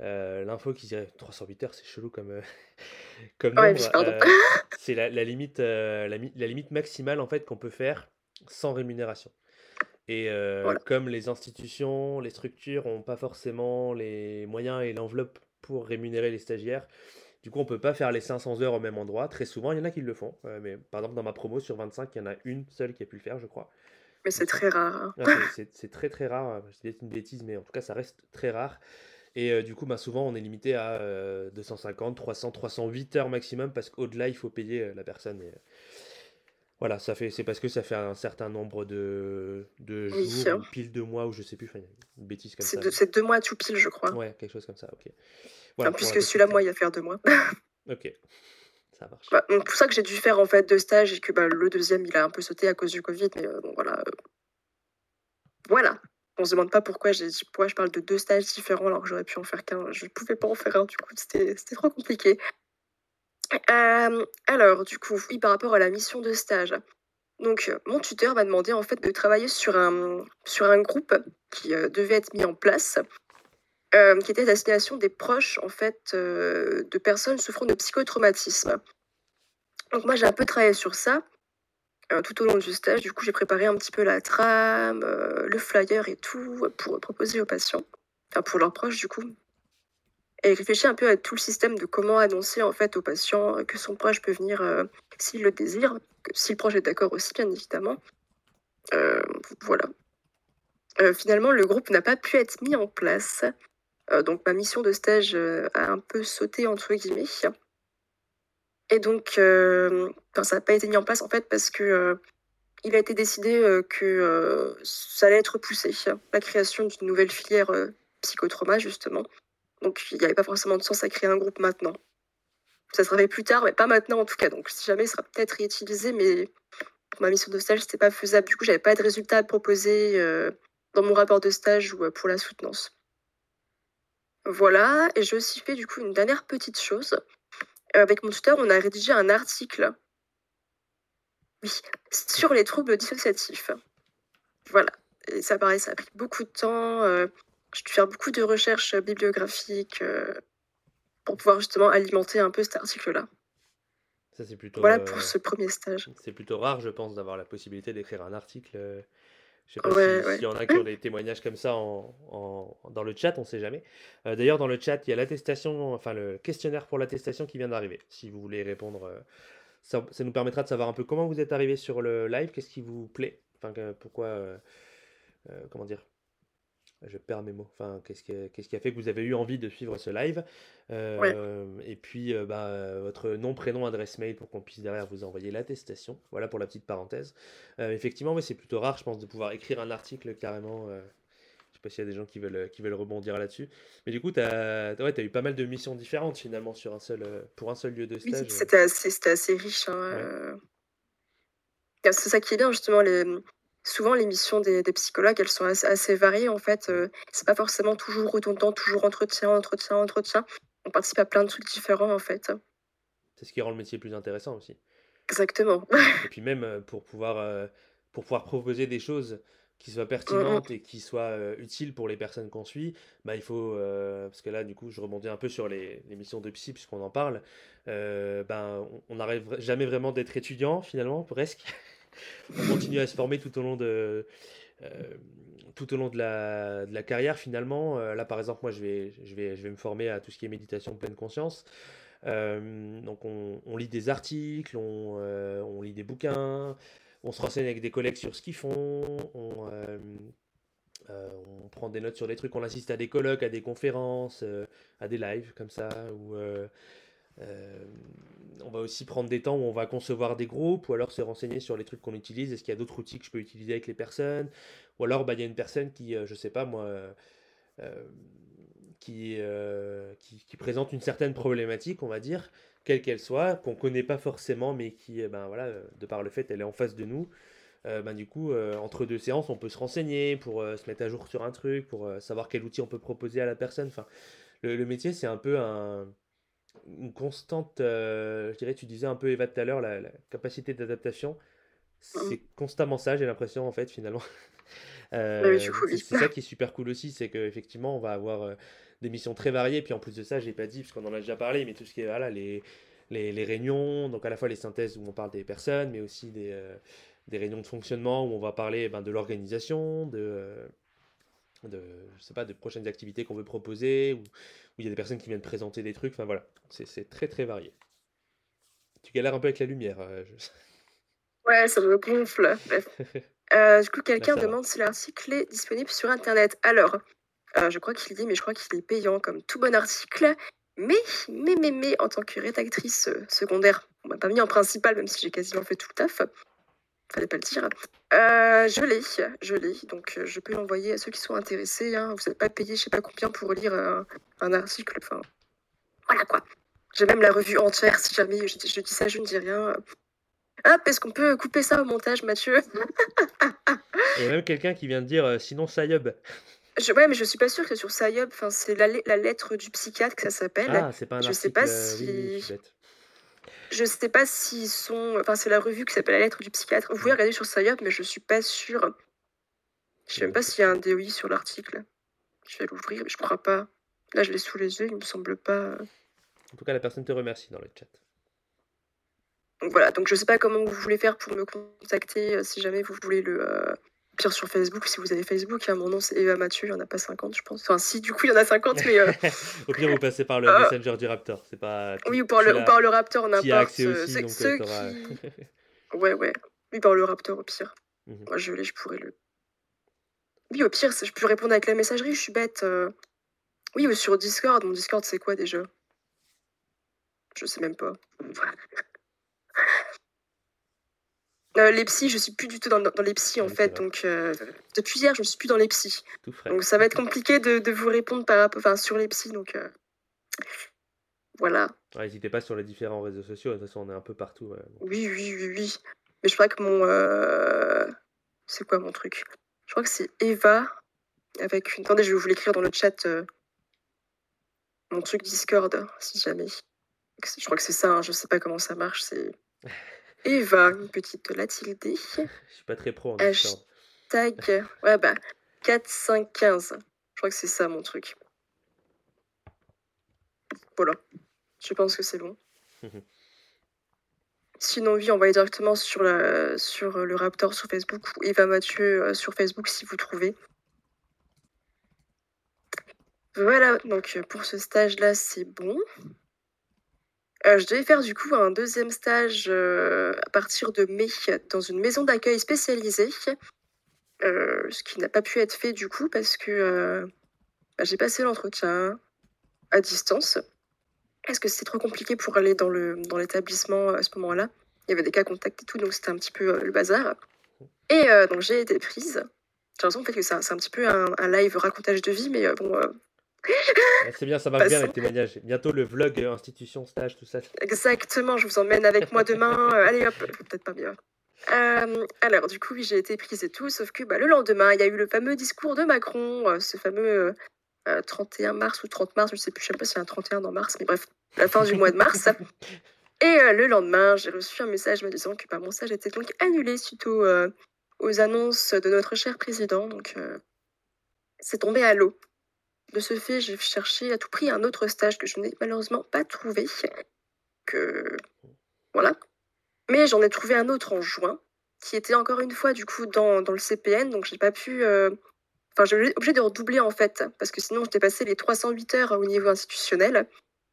l'info, qui dirait 308 heures, c'est chelou comme, comme nombre. c'est la, la, limite, la, la, limite maximale, en fait, qu'on peut faire sans rémunération. Et comme les institutions, les structures n'ont pas forcément les moyens et l'enveloppe pour rémunérer les stagiaires, du coup, on peut pas faire les 500 heures au même endroit. Très souvent, il y en a qui le font. mais par exemple, dans ma promo, sur 25, il y en a une seule qui a pu le faire, je crois. Mais c'est très rare. Hein. c'est très très rare. C'est une bêtise, mais en tout cas, ça reste très rare. Et du coup, bah, souvent, on est limité à 250, 300, 308 heures maximum parce qu'au-delà, il faut payer la personne. Et, voilà, ça fait, c'est parce que ça fait un certain nombre de, de jours, ou pile de mois, ou je sais plus, une bêtise comme ça. C'est deux mois tout pile, je crois. Ouais, quelque chose comme ça, ok. Voilà, puisque celui-là, moi, il y a faire deux mois. ok, ça. Bah, pour ça que j'ai dû faire en fait deux stages et que bah, le deuxième, il a un peu sauté à cause du Covid, mais euh, voilà. Euh. Voilà. On se demande pas pourquoi, pourquoi je parle de deux stages différents alors que j'aurais pu en faire qu'un. Je pouvais pas en faire un, du coup, c'était trop compliqué alors du coup, oui, par rapport à la mission de stage. Donc, mon tuteur m'a demandé en fait de travailler sur un sur un groupe qui, devait être mis en place, qui était à destination des proches en fait, de personnes souffrant de psychotraumatisme. Donc moi, j'ai un peu travaillé sur ça, tout au long du stage. Du coup, j'ai préparé un petit peu la trame, le flyer et tout, pour proposer aux patients, enfin pour leurs proches du coup et réfléchir un peu à tout le système de comment annoncer en fait au patient que son proche peut venir euh, s'il le désire, si le proche est d'accord aussi bien évidemment. Euh, voilà. Euh, finalement, le groupe n'a pas pu être mis en place. Donc ma mission de stage a un peu sauté entre guillemets. Et donc, ça n'a pas été mis en place en fait parce que il a été décidé que ça allait être repoussé, la création d'une nouvelle filière psychotrauma justement. Donc il n'y avait pas forcément de sens à créer un groupe maintenant. Ça sera fait plus tard, mais pas maintenant en tout cas. Donc si jamais, il sera peut-être réutilisé, mais pour ma mission de stage, c'était pas faisable. Du coup, j'avais pas de résultats à proposer euh, dans mon rapport de stage ou euh, pour la soutenance. Voilà, et j'ai aussi fait du coup une dernière petite chose. Euh, avec mon tuteur, on a rédigé un article oui, sur les troubles dissociatifs. Voilà. Et ça, pareil, ça a pris beaucoup de temps. euh, j'ai dû faire beaucoup de recherches bibliographiques euh, pour pouvoir justement alimenter un peu cet article-là. Ça, c'est plutôt, Voilà pour euh, ce premier stage. c'est plutôt rare, je pense, d'avoir la possibilité d'écrire un article. Je sais pas Ouais, si- ouais. s'il y en a qui ont des témoignages comme ça en, en- dans le chat, on sait jamais. Euh, D'ailleurs, dans le chat, il y a l'attestation, enfin le questionnaire pour l'attestation qui vient d'arriver. Si vous voulez répondre, euh, ça, ça nous permettra de savoir un peu comment vous êtes arrivé sur le live, qu'est-ce qui vous plaît, enfin pourquoi, euh, comment dire, je perds mes mots. Enfin, qu'est-ce qui, a- qu'est-ce qui a fait que vous avez eu envie de suivre ce live? Euh, Et puis, euh, bah, votre nom, prénom, adresse mail pour qu'on puisse derrière vous envoyer l'attestation. Voilà pour la petite parenthèse. Euh, effectivement, oui, c'est plutôt rare, je pense, de pouvoir écrire un article carrément. je sais pas s'il y a des gens qui veulent, qui veulent rebondir là-dessus. Mais du coup, tu as, ouais, eu pas mal de missions différentes finalement sur un seul, pour un seul lieu de stage. c'était assez, c'était assez riche. hein, Ouais. C'est ça qui est bien, justement. Les... Souvent, les missions des, des psychologues, elles sont assez, assez variées. En fait, euh, c'est pas forcément toujours redondant, toujours entretien, entretien, entretien. On participe à plein de trucs différents, en fait. C'est ce qui rend le métier plus intéressant aussi. Exactement. Et puis même euh, pour pouvoir, euh, pour pouvoir proposer des choses qui soient pertinentes et qui soient euh, utiles pour les personnes qu'on suit, bah, il faut, parce que là du coup je rebondis un peu sur les, les missions de psy puisqu'on en parle, ben, on- on n'arrive jamais vraiment d'être étudiant finalement, presque. On continue à se former tout au long de, euh, tout au long de la, carrière finalement. Euh, là par exemple moi je vais, je, vais, je vais me former à tout ce qui est méditation pleine conscience. Euh, donc on, lit des articles, on, lit des bouquins, on se renseigne avec des collègues sur ce qu'ils font, on, prend des notes sur des trucs, on assiste à des colloques, à des conférences, à des lives comme ça, euh, on va aussi prendre des temps où on va concevoir des groupes, ou alors se renseigner sur les trucs qu'on utilise, est-ce qu'il y a d'autres outils que je peux utiliser avec les personnes, ou alors bah, il y a une personne qui, euh, je sais pas moi, euh, euh, qui, qui, présente une certaine problématique, on va dire, quelle qu'elle soit, qu'on connaît pas forcément, mais qui, eh ben voilà, de par le fait, elle est en face de nous. Ben, du coup, entre deux séances, on peut se renseigner pour se mettre à jour sur un truc, pour savoir quel outil on peut proposer à la personne. Enfin, le métier, c'est un peu un, une constante, euh, je dirais, tu disais un peu Eva tout à l'heure, la, la capacité d'adaptation. C'est constamment ça, j'ai l'impression, en fait, finalement. Euh, c'est oui. c'est ça qui est super cool aussi, c'est qu'effectivement, on va avoir euh, des missions très variées. Puis en plus de ça, j'ai pas dit, parce qu'on en a déjà parlé, mais tout ce qui est voilà, les, les, les réunions, donc à la fois les synthèses où on parle des personnes, mais aussi des, des réunions de fonctionnement où on va parler ben, de l'organisation, de, de, je sais pas, de prochaines activités qu'on veut proposer, ou où il y a des personnes qui viennent présenter des trucs. Enfin voilà, c'est très très varié. Tu galères un peu avec la lumière. euh, je- Ouais, ça me gonfle. Euh, du coup, quelqu'un demande si l'article est disponible sur Internet. Alors, euh, je crois qu'il dit, mais je crois qu'il est payant comme tout bon article. Mais, mais, mais, mais, en tant que rédactrice secondaire, on m'a pas mis en principal, même si j'ai quasiment fait tout le taf. Fallait pas le dire. Euh, je l'ai, je l'ai. Donc, euh, je peux l'envoyer à ceux qui sont intéressés. hein. Vous n'êtes pas payé, je sais pas combien, pour lire un, un article. Enfin, voilà quoi. J'ai même la revue entière. Si jamais je, je dis ça, je ne dis rien. Hop, est-ce qu'on peut couper ça au montage, Mathieu? Il y a même quelqu'un qui vient de dire euh, sinon Sayub. je, Ouais, mais je suis pas sûre que sur Sayub. Enfin, c'est la, le- la lettre du psychiatre que ça s'appelle. Ah, c'est pas un je article. sais pas euh, oui, je sais pas s'ils sont. Enfin, c'est la revue qui s'appelle La lettre du psychiatre. Vous pouvez regarder sur Sayop, mais je suis pas sûre. Je sais même pas s'il y a un DOI sur l'article. Je vais l'ouvrir, mais je crois pas. Là, je l'ai sous les yeux, il me semble pas. En tout cas, la personne te remercie dans le chat. Donc voilà, donc je sais pas comment vous voulez faire pour me contacter euh, si jamais vous voulez le. euh, Pire sur Facebook, si vous avez Facebook, mon nom c'est Eva Mathieu, il y en a pas 50, je pense. Enfin, si, du coup, il y en a 50, mais. euh, Au pire, vous passez par le Euh, Messenger du Raptor. C'est pas. Oui, ou par le, l'as- ou par le Raptor, tu y as n'importe. accès euh, aussi, ceux- euh, qui- Ouais, ouais. Oui, par le Raptor, au pire. Mhm. Moi, je l'ai, je pourrais le. Oui, au pire, je peux répondre avec la messagerie, je suis bête. euh. Oui, ou sur Discord. Mon Discord, c'est quoi déjà? Je sais même pas. Euh, les psys, je suis plus du tout dans, dans les psys en Oui, fait, donc euh, depuis hier, je suis plus dans les psys. Tout frais. Donc ça va être compliqué de, de vous répondre par enfin, sur les psys, donc euh, voilà. Ouais, N'hésitez pas sur les différents réseaux sociaux. De toute façon, on est un peu partout. ouais, donc. Oui, oui, oui, oui. Mais je crois que mon. C'est quoi mon truc? Je crois que c'est Eva avec une. Attendez, je vais vous l'écrire dans le chat. Mon truc Discord, si jamais. Je crois que c'est ça, hein, je sais pas comment ça marche. C'est Eva, une petite la tilde. Je suis pas très pro en H- Discord. Tac. Ouais, bah, 4, 5, 15. Je crois que c'est ça mon truc. Voilà. Je pense que c'est bon. Sinon, oui, envoyez directement sur, la, sur le Raptor sur Facebook ou Eva Mathieu euh, sur Facebook si vous trouvez. Voilà, donc pour ce stage-là, c'est bon. Euh, je devais faire du coup un deuxième stage euh, à partir de mai dans une maison d'accueil spécialisée, ce qui n'a pas pu être fait du coup parce que bah, j'ai passé l'entretien à distance. Est-ce que c'était trop compliqué pour aller dans le dans l'établissement à ce moment-là Il y avait des cas contacts et tout, donc c'était un petit peu le bazar. Et donc j'ai été prise. J'ai l'impression en fait, que c'est un, un, petit peu un, live racontage de vie, mais bon, c'est bien, ça marche bien les témoignages. Bientôt le vlog euh, institution, stage, tout ça. Exactement, je vous emmène avec moi demain. Euh, allez hop, peut-être pas bien. Euh, alors, du coup, oui, j'ai été prise et tout, sauf que bah, le lendemain, il y a eu le fameux discours de Macron, ce fameux 31 mars ou 30 mars, je sais plus, je sais pas s'il y a un 31 dans mars, mais bref, la fin du mois de mars. Et le lendemain, j'ai reçu un message me disant que bah, mon stage était donc annulé suite aux annonces de notre cher président. Donc, c'est tombé à l'eau. De ce fait, j'ai cherché à tout prix un autre stage que je n'ai malheureusement pas trouvé. Que voilà. Mais j'en ai trouvé un autre en juin, qui était encore une fois du coup dans, le CPN, donc j'ai pas pu. Euh... Enfin, j'ai obligé de redoubler en fait, parce que sinon je dépassais les 308 heures au niveau institutionnel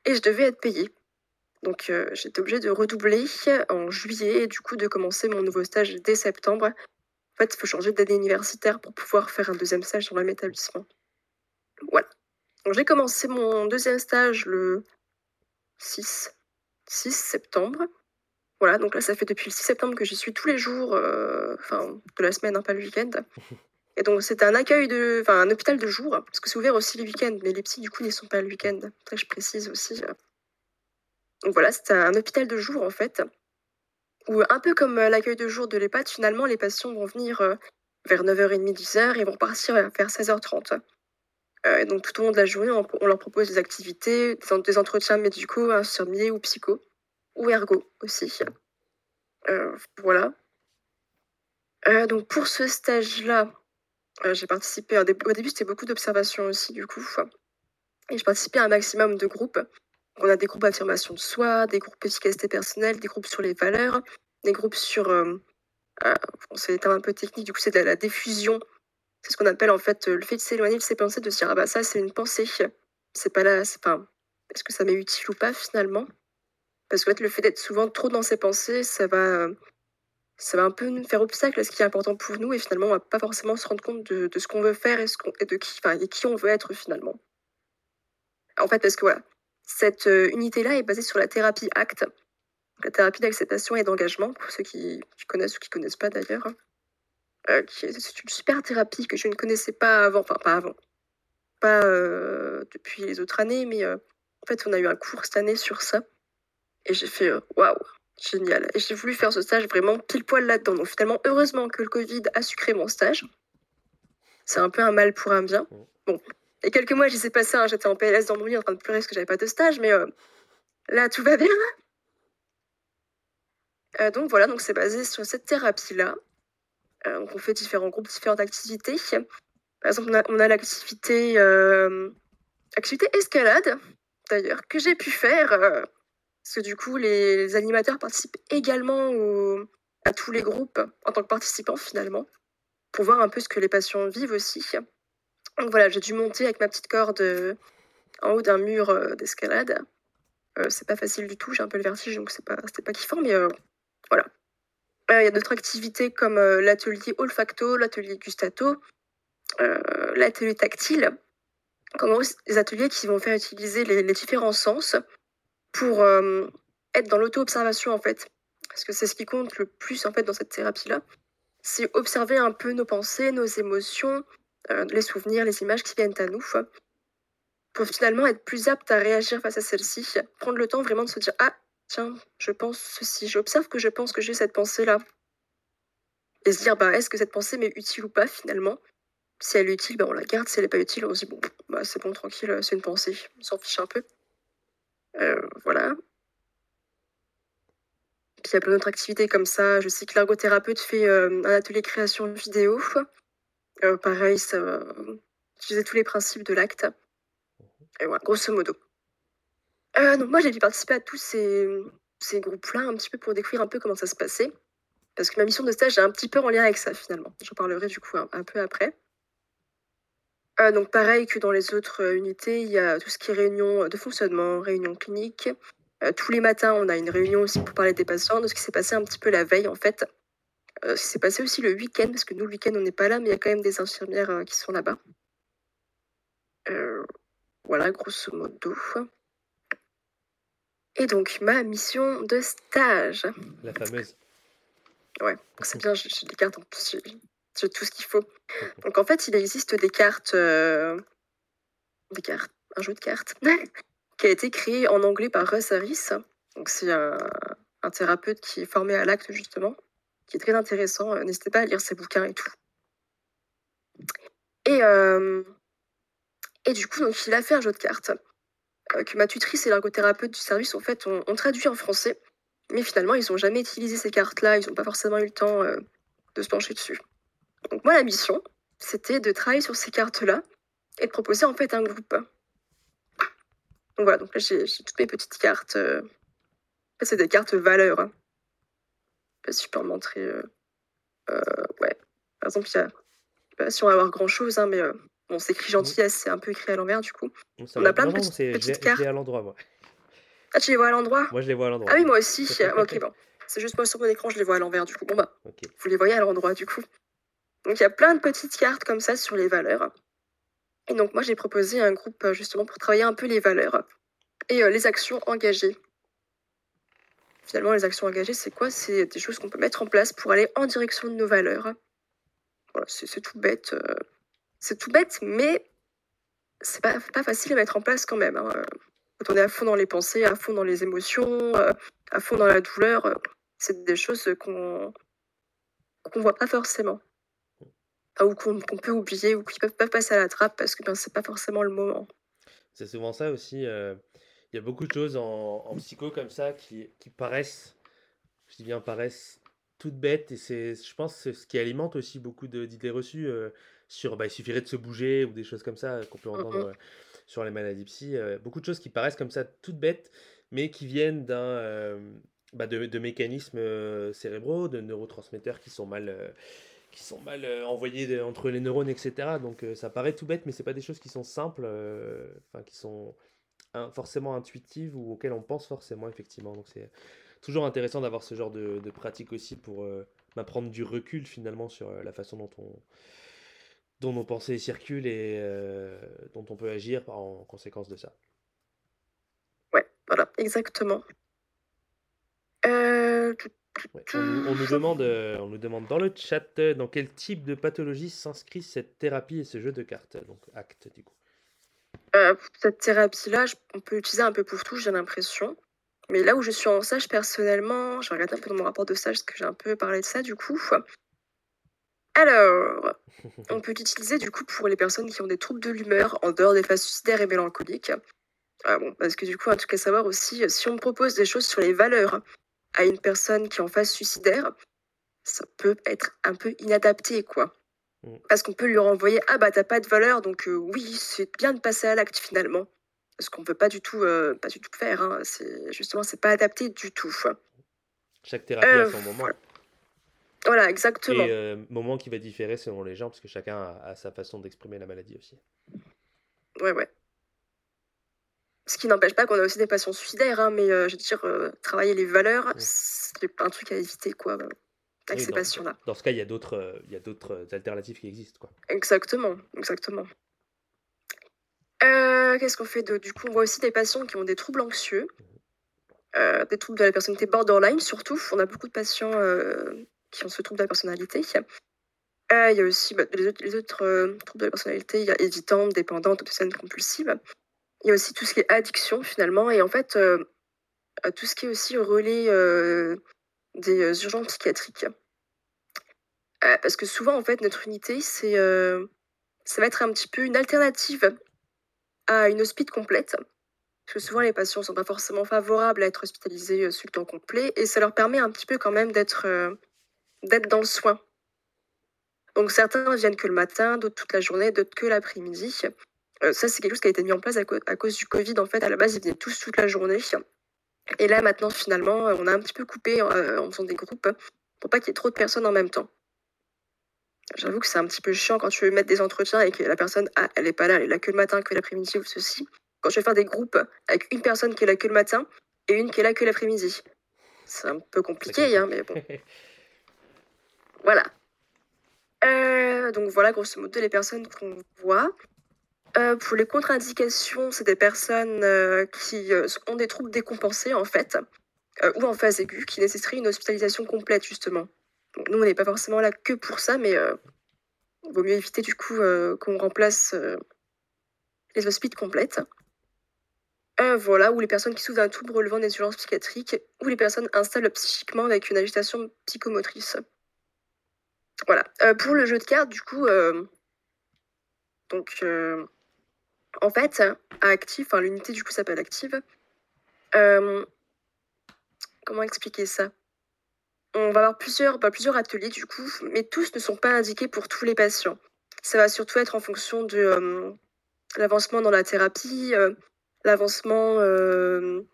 et je devais être payée. Donc euh, j'étais obligée de redoubler en juillet et du coup de commencer mon nouveau stage dès septembre. En fait, il faut changer d'année universitaire pour pouvoir faire un deuxième stage dans le même établissement. Voilà. J'ai commencé mon deuxième stage le 6, 6 septembre. Voilà, donc là, ça fait depuis le 6 septembre que j'y suis tous les jours, euh, enfin, de la semaine, hein, pas le week-end. Et donc, c'était un accueil de. Enfin, un hôpital de jour, parce que c'est ouvert aussi les week-ends, mais les psys, du coup, n'y sont pas le week-end. Je précise aussi. Donc voilà, c'était un hôpital de jour, en fait, où, un peu comme euh, l'accueil de jour de l'EHPAD, finalement, les patients vont venir euh, vers 9h30, 10h et vont repartir vers 16h30. Euh, donc tout au long de la journée, on, leur propose des activités, des, entretiens médicaux, infirmiers ou psycho, ou ergo aussi. Euh, voilà. Euh, donc pour ce stage-là, j'ai participé. Au début, c'était beaucoup d'observations aussi, du coup. Et j'ai participé à un maximum de groupes. On a des groupes d'affirmation de soi, des groupes d'efficacité personnelle, des groupes sur les valeurs, des groupes sur. c'est un peu technique, du coup, c'est de la diffusion c'est ce qu'on appelle en fait le fait de s'éloigner de ses pensées, de se dire ah bah ça c'est une pensée, c'est pas là, c'est pas. Est-ce que ça m'est utile ou pas finalement? Parce que le fait d'être souvent trop dans ses pensées, ça va, ça va un peu nous faire obstacle à ce qui est important pour nous et finalement on va pas forcément se rendre compte de, ce qu'on veut faire et, de qui, enfin, et qui on veut être finalement. En fait, parce que voilà, cette unité-là est basée sur la thérapie ACT, la thérapie d'acceptation et d'engagement, pour ceux qui, qui, connaissent ou qui connaissent pas d'ailleurs. Euh, c'est une super thérapie que je ne connaissais pas avant, enfin pas avant, pas euh, depuis les autres années, mais euh, en fait on a eu un cours cette année sur ça et j'ai fait waouh, génial. Et j'ai voulu faire ce stage vraiment pile poil là-dedans. Donc finalement, heureusement que le Covid a sucré mon stage. C'est un peu un mal pour un bien. Bon, et quelques mois, j'y sais passé, hein, j'étais en PLS dans mon lit en train de pleurer parce que j'avais pas de stage, mais là tout va bien. donc voilà, donc c'est basé sur cette thérapie-là. Euh, on fait différents groupes, différentes activités. Par exemple, on a, l'activité euh, activité escalade, d'ailleurs, que j'ai pu faire. Euh, parce que du coup, les, animateurs participent également à tous les groupes en tant que participants finalement, pour voir un peu ce que les patients vivent aussi. Donc voilà, j'ai dû monter avec ma petite corde en haut d'un mur d'escalade. c'est pas facile du tout, j'ai un peu le vertige, donc c'est pas, c'était pas kiffant, mais voilà. Euh, il y a d'autres activités comme euh, l'atelier olfacto, l'atelier gustato, euh, l'atelier tactile. En des ateliers qui vont faire utiliser les, différents sens pour être dans l'auto-observation en fait. Parce que c'est ce qui compte le plus en fait dans cette thérapie-là. C'est observer un peu nos pensées, nos émotions, les souvenirs, les images qui viennent à nous pour finalement être plus apte à réagir face à celles-ci, prendre le temps vraiment de se dire ah tiens, je pense ceci, j'observe que je pense que j'ai cette pensée-là. Et se dire, bah, est-ce que cette pensée m'est utile ou pas finalement? Si elle est utile, bah, on la garde. Si elle n'est pas utile, on se dit, bon, bah, c'est bon, tranquille, c'est une pensée, on s'en fiche un peu. Euh, voilà. Puis il y a plein d'autres activités comme ça. Je sais que l'ergothérapeute fait euh, un atelier création vidéo. pareil, ça utiliser tous les principes de l'acte. Et voilà, grosso modo. Donc moi, j'ai participé à tous ces, groupes-là un petit peu pour découvrir un peu comment ça se passait. Parce que ma mission de stage est un petit peu en lien avec ça finalement. J'en parlerai du coup un, peu après. donc pareil que dans les autres unités, il y a tout ce qui est réunion de fonctionnement, réunion clinique. tous les matins, on a une réunion aussi pour parler des patients, de ce qui s'est passé un petit peu la veille en fait. ce qui s'est passé aussi le week-end, parce que nous le week-end on n'est pas là, mais il y a quand même des infirmières qui sont là-bas. voilà, grosso modo. Et donc, ma mission de stage. La fameuse. Ouais, c'est bien, j'ai des cartes en plus, j'ai tout ce qu'il faut. Donc, en fait, il existe des cartes. Euh, des cartes, un jeu de cartes, qui a été créé en anglais par Russ Harris. Donc, c'est un, thérapeute qui est formé à l'acte, justement, qui est très intéressant. Euh, n'hésitez pas à lire ses bouquins et tout. Et, euh, et du coup, donc, il a fait un jeu de cartes que ma tutrice et l'ergothérapeute du service, en fait, ont, traduit en français. Mais finalement, ils n'ont jamais utilisé ces cartes-là, ils n'ont pas forcément eu le temps euh, de se pencher dessus. Donc moi, la mission, c'était de travailler sur ces cartes-là et de proposer en fait un groupe. Donc voilà, donc j'ai toutes mes petites cartes. Euh... c'est des cartes valeurs. Hein. Je sais pas si je peux en montrer. Euh, ouais. Par exemple, il y a. Je pas si on va avoir grand chose, hein, mais Bon, c'est écrit gentillesse, c'est un peu écrit à l'envers du coup. on a plein de petites, cartes. Je les à l'endroit, moi. Ah, tu les vois à l'endroit? Moi, je les vois à l'endroit. Ah oui, moi aussi. ok, bon. C'est juste moi sur mon écran, je les vois à l'envers du coup. Bon, bah, vous les voyez à l'endroit du coup. Donc, il y a plein de petites cartes comme ça sur les valeurs. Et donc, moi, j'ai proposé un groupe euh, justement pour travailler un peu les valeurs et euh, les actions engagées. Finalement, les actions engagées, c'est quoi? C'est des choses qu'on peut mettre en place pour aller en direction de nos valeurs. Voilà, c'est tout bête. Euh, c'est tout bête, mais c'est pas, pas facile à mettre en place quand même. Hein. Quand on est à fond dans les pensées, à fond dans les émotions, euh, à fond dans la douleur, euh, c'est des choses qu'on qu'on voit pas forcément. ou qu'on peut oublier, ou qui peuvent pas passer à la trappe parce que ben, c'est pas forcément le moment. C'est souvent ça aussi. Euh, il y a beaucoup de choses en, psycho comme ça qui, paraissent, je bien paraissent, toutes bêtes. Et c'est, je pense, ce qui alimente aussi beaucoup d'idées reçues sur bah, il suffirait de se bouger ou des choses comme ça qu'on peut mmh entendre sur les maladies psy. beaucoup de choses qui paraissent comme ça toutes bêtes, mais qui viennent d'un bah, de, mécanismes cérébraux, de neurotransmetteurs qui sont mal qui sont mal envoyés entre les neurones, etc. Donc ça paraît tout bête, mais c'est pas des choses qui sont simples, enfin qui sont forcément intuitives ou auxquelles on pense forcément effectivement. Donc c'est toujours intéressant d'avoir ce genre de, de pratique aussi pour bah, prendre du recul finalement sur la façon dont on dont nos pensées circulent et euh, dont on peut agir en conséquence de ça. Ouais, voilà, exactement. Euh, on, nous demande, euh, on nous demande dans le chat dans quel type de pathologie s'inscrit cette thérapie et ce jeu de cartes, donc acte du coup. cette thérapie-là, on peut l'utiliser un peu pour tout, j'ai l'impression. Mais là où je suis en stage personnellement, je regarde un peu dans mon rapport de stage parce que j'ai un peu parlé de ça du coup. Alors, on peut l'utiliser du coup pour les personnes qui ont des troubles de l'humeur en dehors des phases suicidaires et mélancoliques. Ah bon, parce que du coup, en tout cas, savoir aussi, si on propose des choses sur les valeurs à une personne qui est en phase suicidaire, ça peut être un peu inadapté, quoi. Mm. Parce qu'on peut lui renvoyer Ah bah t'as pas de valeur, donc euh, oui, c'est bien de passer à l'acte finalement. Ce qu'on peut pas du tout, euh, pas du tout faire. Hein. C'est justement, c'est pas adapté du tout. Chaque thérapie a son moment. Voilà, exactement. Et euh, moment qui va différer selon les gens, parce que chacun a, sa façon d'exprimer la maladie aussi. Ouais, ouais. Ce qui n'empêche pas qu'on a aussi des patients suicidaires, hein, mais euh, je veux dire, euh, travailler les valeurs, mmh. c'est un truc à éviter, quoi, avec ces patients-là. Dans ce cas, il y a d'autres, alternatives qui existent, quoi. Exactement, exactement. Qu'est-ce qu'on fait Du coup, on voit aussi des patients qui ont des troubles anxieux, mmh. des troubles de la personnalité borderline, surtout. On a beaucoup de patients qui ont ce trouble de la personnalité. Euh, il y a aussi bah, les autres, euh, troubles de la personnalité, il y a hésitante, dépendante, obsessionnelle, compulsive. Il y a aussi tout ce qui est addiction finalement, et en fait, euh, tout ce qui est aussi relais des urgences psychiatriques. parce que souvent, en fait, notre unité, c'est, ça va être un petit peu une alternative à une hospice complète. Parce que souvent, les patients ne sont pas forcément favorables à être hospitalisés sur le temps complet, et ça leur permet un petit peu quand même d'être d'être dans le soin. Donc certains viennent que le matin, d'autres toute la journée, d'autres que l'après-midi. Euh, ça, c'est quelque chose qui a été mis en place à, cause du Covid. En fait, à la base, ils venaient tous toute la journée. Et là, maintenant, finalement, on a un petit peu coupé euh, en faisant des groupes pour pas qu'il y ait trop de personnes en même temps. J'avoue que c'est un petit peu chiant quand tu veux mettre des entretiens et que la personne, ah, elle est pas là, elle est là que le matin, que l'après-midi ou ceci. Quand je vais faire des groupes avec une personne qui est là que le matin et une qui est là que l'après-midi. C'est un peu compliqué, hein, mais bon. voilà. Euh, donc voilà, grosso modo, les personnes qu'on voit. Euh, pour les contre-indications, c'est des personnes euh, qui ont des troubles décompensés, en fait, ou en phase aiguë, qui nécessiteraient une hospitalisation complète, justement. Nous, on n'est pas forcément là que pour ça, mais il vaut mieux éviter, du coup, qu'on remplace les hospites complètes. voilà, ou les personnes qui souffrent d'un trouble relevant des urgences psychiatriques, ou les personnes instables psychiquement avec une agitation psychomotrice. Voilà. Euh, pour le jeu de cartes, du coup, euh, donc, euh, en fait, à Active, enfin, l'unité du coup s'appelle Active. comment expliquer ça? On va avoir plusieurs, bah, plusieurs ateliers du coup, mais tous ne sont pas indiqués pour tous les patients. Ça va surtout être en fonction de l'avancement dans la thérapie, l'avancement de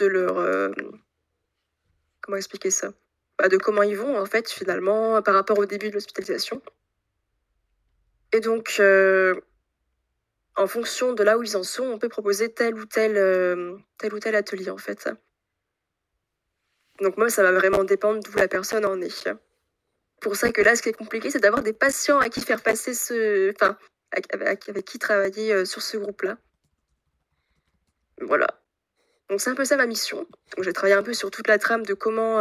leur. comment expliquer ça? Bah, de comment ils vont, en fait, finalement, par rapport au début de l'hospitalisation. Et donc, euh, en fonction de là où ils en sont, on peut proposer tel ou tel, euh, tel ou tel atelier, en fait. Donc moi, ça va vraiment dépendre d'où la personne en est. Pour ça que là, ce qui est compliqué, c'est d'avoir des patients à qui faire passer ce... Enfin, avec, qui travailler euh, sur ce groupe-là. Voilà. Donc c'est un peu ça ma mission. Donc j'ai travaillé un peu sur toute la trame de comment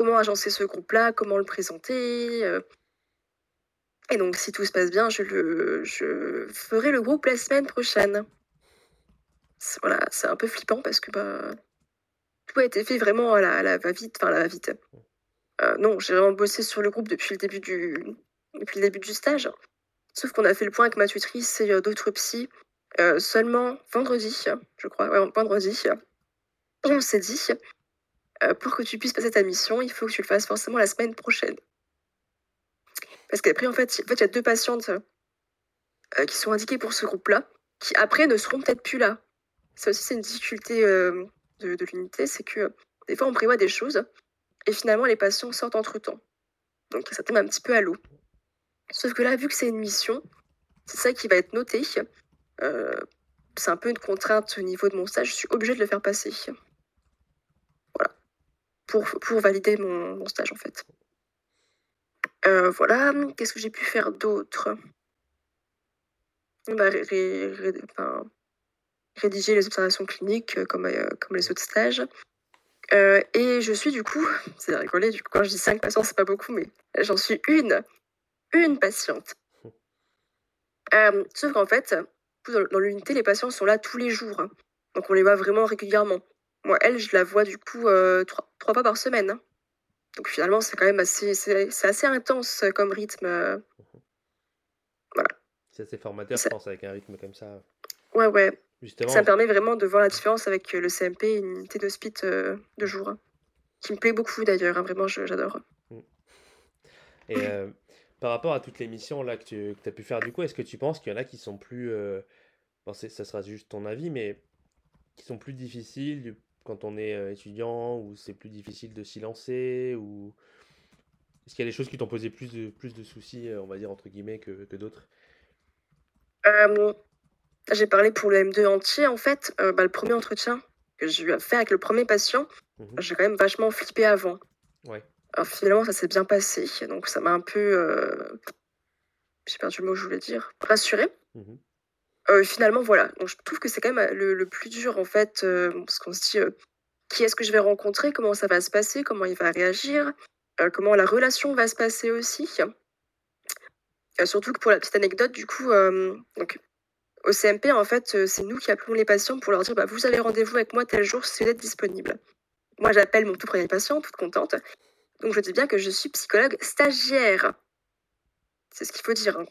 comment agencer ce groupe-là, comment le présenter. Euh. Et donc, si tout se passe bien, je, ferai le groupe la semaine prochaine. Voilà, c'est un peu flippant parce que bah, tout a été fait vraiment à la, va-vite. Enfin, la va-vite. Euh, non, j'ai vraiment bossé sur le groupe depuis le début du, depuis le début du stage. Sauf qu'on a fait le point avec ma tutrice et euh, d'autres psys seulement vendredi, je crois, ouais, vendredi. On s'est dit, pour que tu puisses passer ta mission, il faut que tu le fasses forcément la semaine prochaine. Parce qu'après, en fait, il y a deux patientes euh, qui sont indiquées pour ce groupe-là, qui après ne seront peut-être plus là. Ça aussi, c'est une difficulté euh, de, l'unité, c'est que des fois, on prévoit des choses, et finalement, les patients sortent entre-temps. Donc, ça tombe un petit peu à l'eau. Sauf que là, vu que c'est une mission, c'est ça qui va être noté. c'est un peu une contrainte au niveau de mon stage, je suis obligée de le faire passer pour, valider mon, stage en fait. Euh, voilà, qu'est-ce que j'ai pu faire d'autre? Bah, Rédiger les observations cliniques euh, comme, euh, comme les autres stages. et je suis du coup, c'est rigolé, du coup, quand je dis 5 patients, c'est pas beaucoup, mais j'en suis une, une patiente. sauf qu'en fait, dans l'unité, les patients sont là tous les jours. Donc on les voit vraiment régulièrement. Moi, elle, je la vois du coup euh, trois, fois par semaine. Hein. Donc finalement, c'est quand même assez, c'est, assez intense comme rythme. Euh. Voilà. C'est assez formateur, je pense, avec un rythme comme ça. Ouais, ouais. Justement. Ça me permet vraiment de voir la différence avec le CMP et une unité d'hospice euh, de jour. Hein. Qui me plaît beaucoup d'ailleurs, hein, vraiment, j'adore. Mm. Et par rapport à toutes les missions là que tu as pu faire, du coup, est-ce que tu penses qu'il y en a qui sont plus. Bon, ça sera juste ton avis, mais qui sont plus difficiles quand on est euh, étudiant ou c'est plus difficile de s'y lancer ou est-ce qu'il y a des choses qui t'ont posé plus de, plus de soucis, euh, on va dire entre guillemets, que, que d'autres? Euh, J'ai parlé pour le M2 entier. En fait, bah, le premier entretien que j'ai eu à faire avec le premier patient, mmh j'ai quand même vachement flippé avant. Ouais. Alors finalement, ça s'est bien passé. Donc ça m'a un peu. J'ai perdu le mot que je voulais dire. Rassuré. Mmh euh, finalement, voilà. Je trouve que c'est quand même le, plus dur, en fait, euh, parce qu'on se dit euh, qui est-ce que je vais rencontrer, comment ça va se passer, comment il va réagir, comment la relation va se passer aussi? surtout que pour la petite anecdote, du coup, au CMP, en fait, c'est nous qui appelons les patients pour leur dire bah, vous avez rendez-vous avec moi tel jour si vous êtes disponible. Moi, j'appelle mon tout premier patient, toute contente. Donc, je dis bien que je suis psychologue stagiaire. C'est ce qu'il faut dire. Hein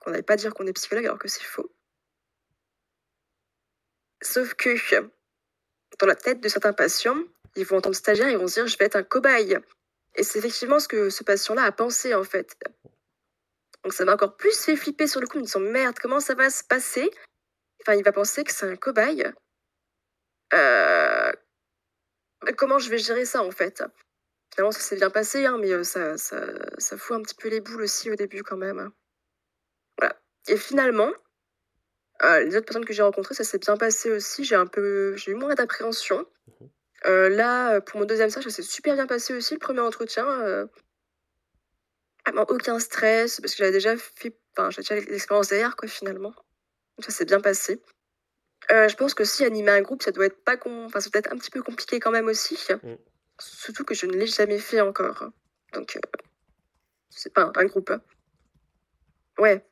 qu'on n'allait pas dire qu'on est psychologue alors que c'est faux. Sauf que dans la tête de certains patients, ils vont entendre stagiaire et ils vont se dire je vais être un cobaye. Et c'est effectivement ce que ce patient-là a pensé, en fait. Donc ça m'a encore plus fait flipper sur le coup, en me disant merde, comment ça va se passer? Enfin, il va penser que c'est un cobaye. Euh, comment je vais gérer ça, en fait? Finalement, ça s'est bien passé, hein, mais ça, ça, ça fout un petit peu les boules aussi au début, quand même. Et finalement, les autres personnes que j'ai rencontrées, ça s'est bien passé aussi. J'ai un peu, j'ai eu moins d'appréhension. Mmh là, pour mon deuxième stage, ça s'est super bien passé aussi. Le premier entretien, aucun stress parce que j'avais déjà fait, enfin, j'ai déjà l'expérience derrière, quoi, finalement. Donc ça s'est bien passé. je pense que si animer un groupe, ça doit être pas enfin, ça doit être un petit peu compliqué quand même aussi. Mmh. Surtout que je ne l'ai jamais fait encore. Donc, c'est pas un, groupe. Ouais,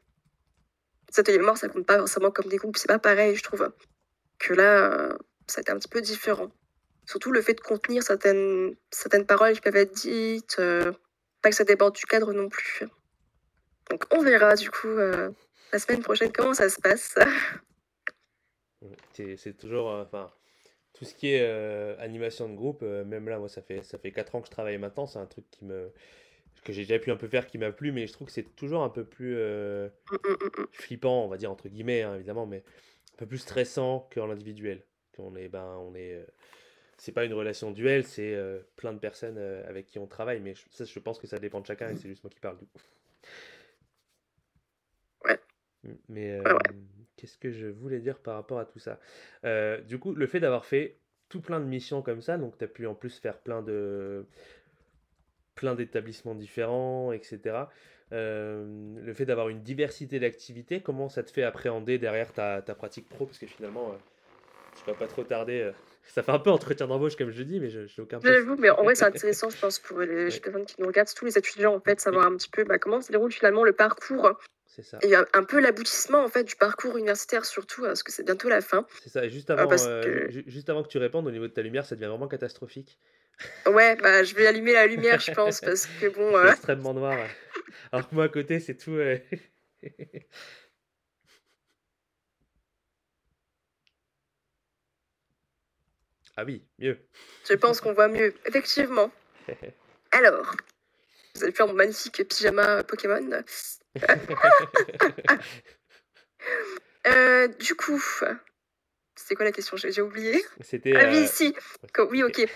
Atelier mort, ça compte pas forcément comme des groupes, c'est pas pareil, je trouve. Que là, euh, ça a été un petit peu différent. Surtout le fait de contenir certaines, certaines paroles qui peuvent être dites, euh, pas que ça déborde du cadre non plus. Donc on verra du coup euh, la semaine prochaine comment ça se passe. C'est toujours, enfin, tout ce qui est animation de groupe, même là, moi, ça fait, ça fait 4 ans que je travaille maintenant, c'est un truc qui me, que j'ai déjà pu un peu faire qui m'a plu, mais je trouve que c'est toujours un peu plus euh, mmh, mmh, mmh, flippant, on va dire entre guillemets, hein, évidemment, mais un peu plus stressant qu'en individuel. Qu'on est, ben, on est, euh, c'est pas une relation duel, c'est euh, plein de personnes avec qui on travaille, mais ça, je pense que ça dépend de chacun et c'est juste moi qui parle du coup. Ouais. Mais qu'est-ce que je voulais dire par rapport à tout ça? Du coup, le fait d'avoir fait tout plein de missions comme ça, donc tu as pu en plus faire plein de plein d'établissements différents, etc. Euh, le fait d'avoir une diversité d'activités, comment ça te fait appréhender derrière ta, ta pratique pro? Parce que finalement, euh, je ne vais pas trop tarder. Euh, ça fait un peu entretien d'embauche, comme je dis, mais je n'ai aucun J'avoue, mais en vrai, c'est intéressant, je pense, pour les personnes qui nous regardent, tous les étudiants, en fait, savoir un petit peu bah, comment se déroule finalement le parcours. C'est ça. Et un peu l'aboutissement en fait du parcours universitaire surtout parce que c'est bientôt la fin. C'est ça. Et juste avant, juste avant que tu répondes au niveau de ta lumière, ça devient vraiment catastrophique. Ouais, bah je vais allumer la lumière, je pense, parce que bon. C'est euh, extrêmement noir. Alors que moi à côté, c'est tout. ah oui, mieux. Je pense qu'on voit mieux, effectivement. Alors, vous allez faire mon magnifique pyjama Pokémon. Euh, du coup, c'était quoi la question? J'ai oublié. C'était. Ah oui, euh, si. Oui, ok.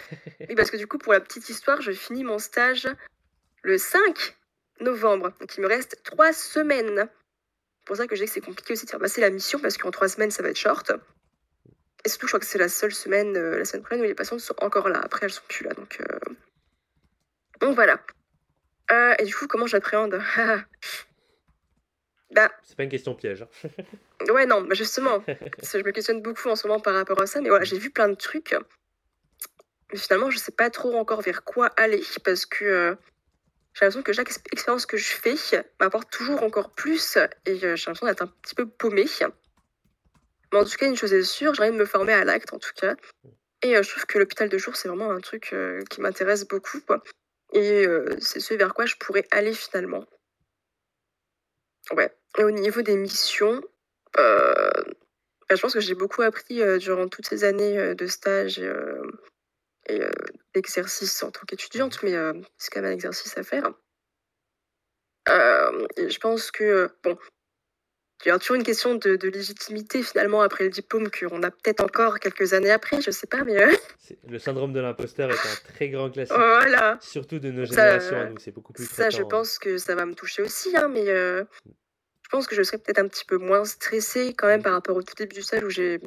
oui, parce que du coup, pour la petite histoire, je finis mon stage le 5 novembre. Donc il me reste trois semaines. C'est pour ça que je dis que c'est compliqué aussi de faire passer la mission, parce qu'en trois semaines, ça va être short. Et surtout, je crois que c'est la seule semaine, euh, la semaine prochaine, où les patientes sont encore là. Après, elles sont plus là. Donc, euh... donc voilà. Euh, et du coup, comment j'appréhende? Bah, c'est pas une question piège. Hein. ouais, non, bah justement, je me questionne beaucoup en ce moment par rapport à ça, mais voilà, j'ai vu plein de trucs. Mais finalement, je sais pas trop encore vers quoi aller parce que euh, j'ai l'impression que chaque expérience que je fais m'apporte toujours encore plus et euh, j'ai l'impression d'être un petit peu paumée. Mais en tout cas, une chose est sûre, j'ai envie de me former à l'acte en tout cas. Et euh, je trouve que l'hôpital de jour, c'est vraiment un truc qui m'intéresse beaucoup. Quoi. Et c'est ce vers quoi je pourrais aller finalement. Ouais. Et au niveau des missions, euh, bah, je pense que j'ai beaucoup appris euh, durant toutes ces années euh, de stage et d'exercice en tant qu'étudiante, mais c'est quand même un exercice à faire. et je pense que, bon, il y a toujours une question de, légitimité finalement après le diplôme qu'on a peut-être encore quelques années après, je sais pas, mais. Le syndrome de l'imposteur est un très grand classique. Voilà. Surtout de nos générations à nous, c'est beaucoup plus Ça, je pense que ça va me toucher aussi, hein, mais je pense que je serais peut-être un petit peu moins stressée quand même par rapport au tout début du stage où j'ai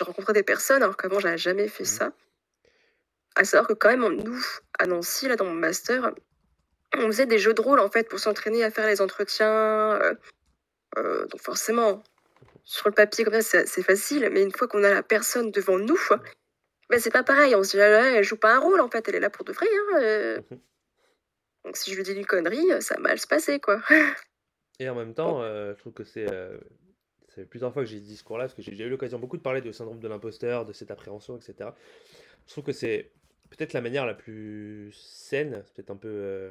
rencontré des personnes alors qu'avant j'avais jamais fait mmh. ça. À savoir que quand même nous à Nancy là dans mon master, on faisait des jeux de rôle en fait pour s'entraîner à faire les entretiens. Euh, euh, donc forcément sur le papier comme ça c'est facile, mais une fois qu'on a la personne devant nous, ben c'est pas pareil. On se dit ah, elle joue pas un rôle en fait, elle est là pour de vrai. Hein, euh. mmh Donc si je lui dis une connerie, ça va mal se passer quoi. Et en même temps, euh, je trouve que c'est. Euh, plusieurs fois que j'ai ce discours-là, parce que j'ai eu l'occasion beaucoup de parler de syndrome de l'imposteur, de cette appréhension, etc. Je trouve que c'est peut-être la manière la plus saine, c'est peut-être un peu. Euh,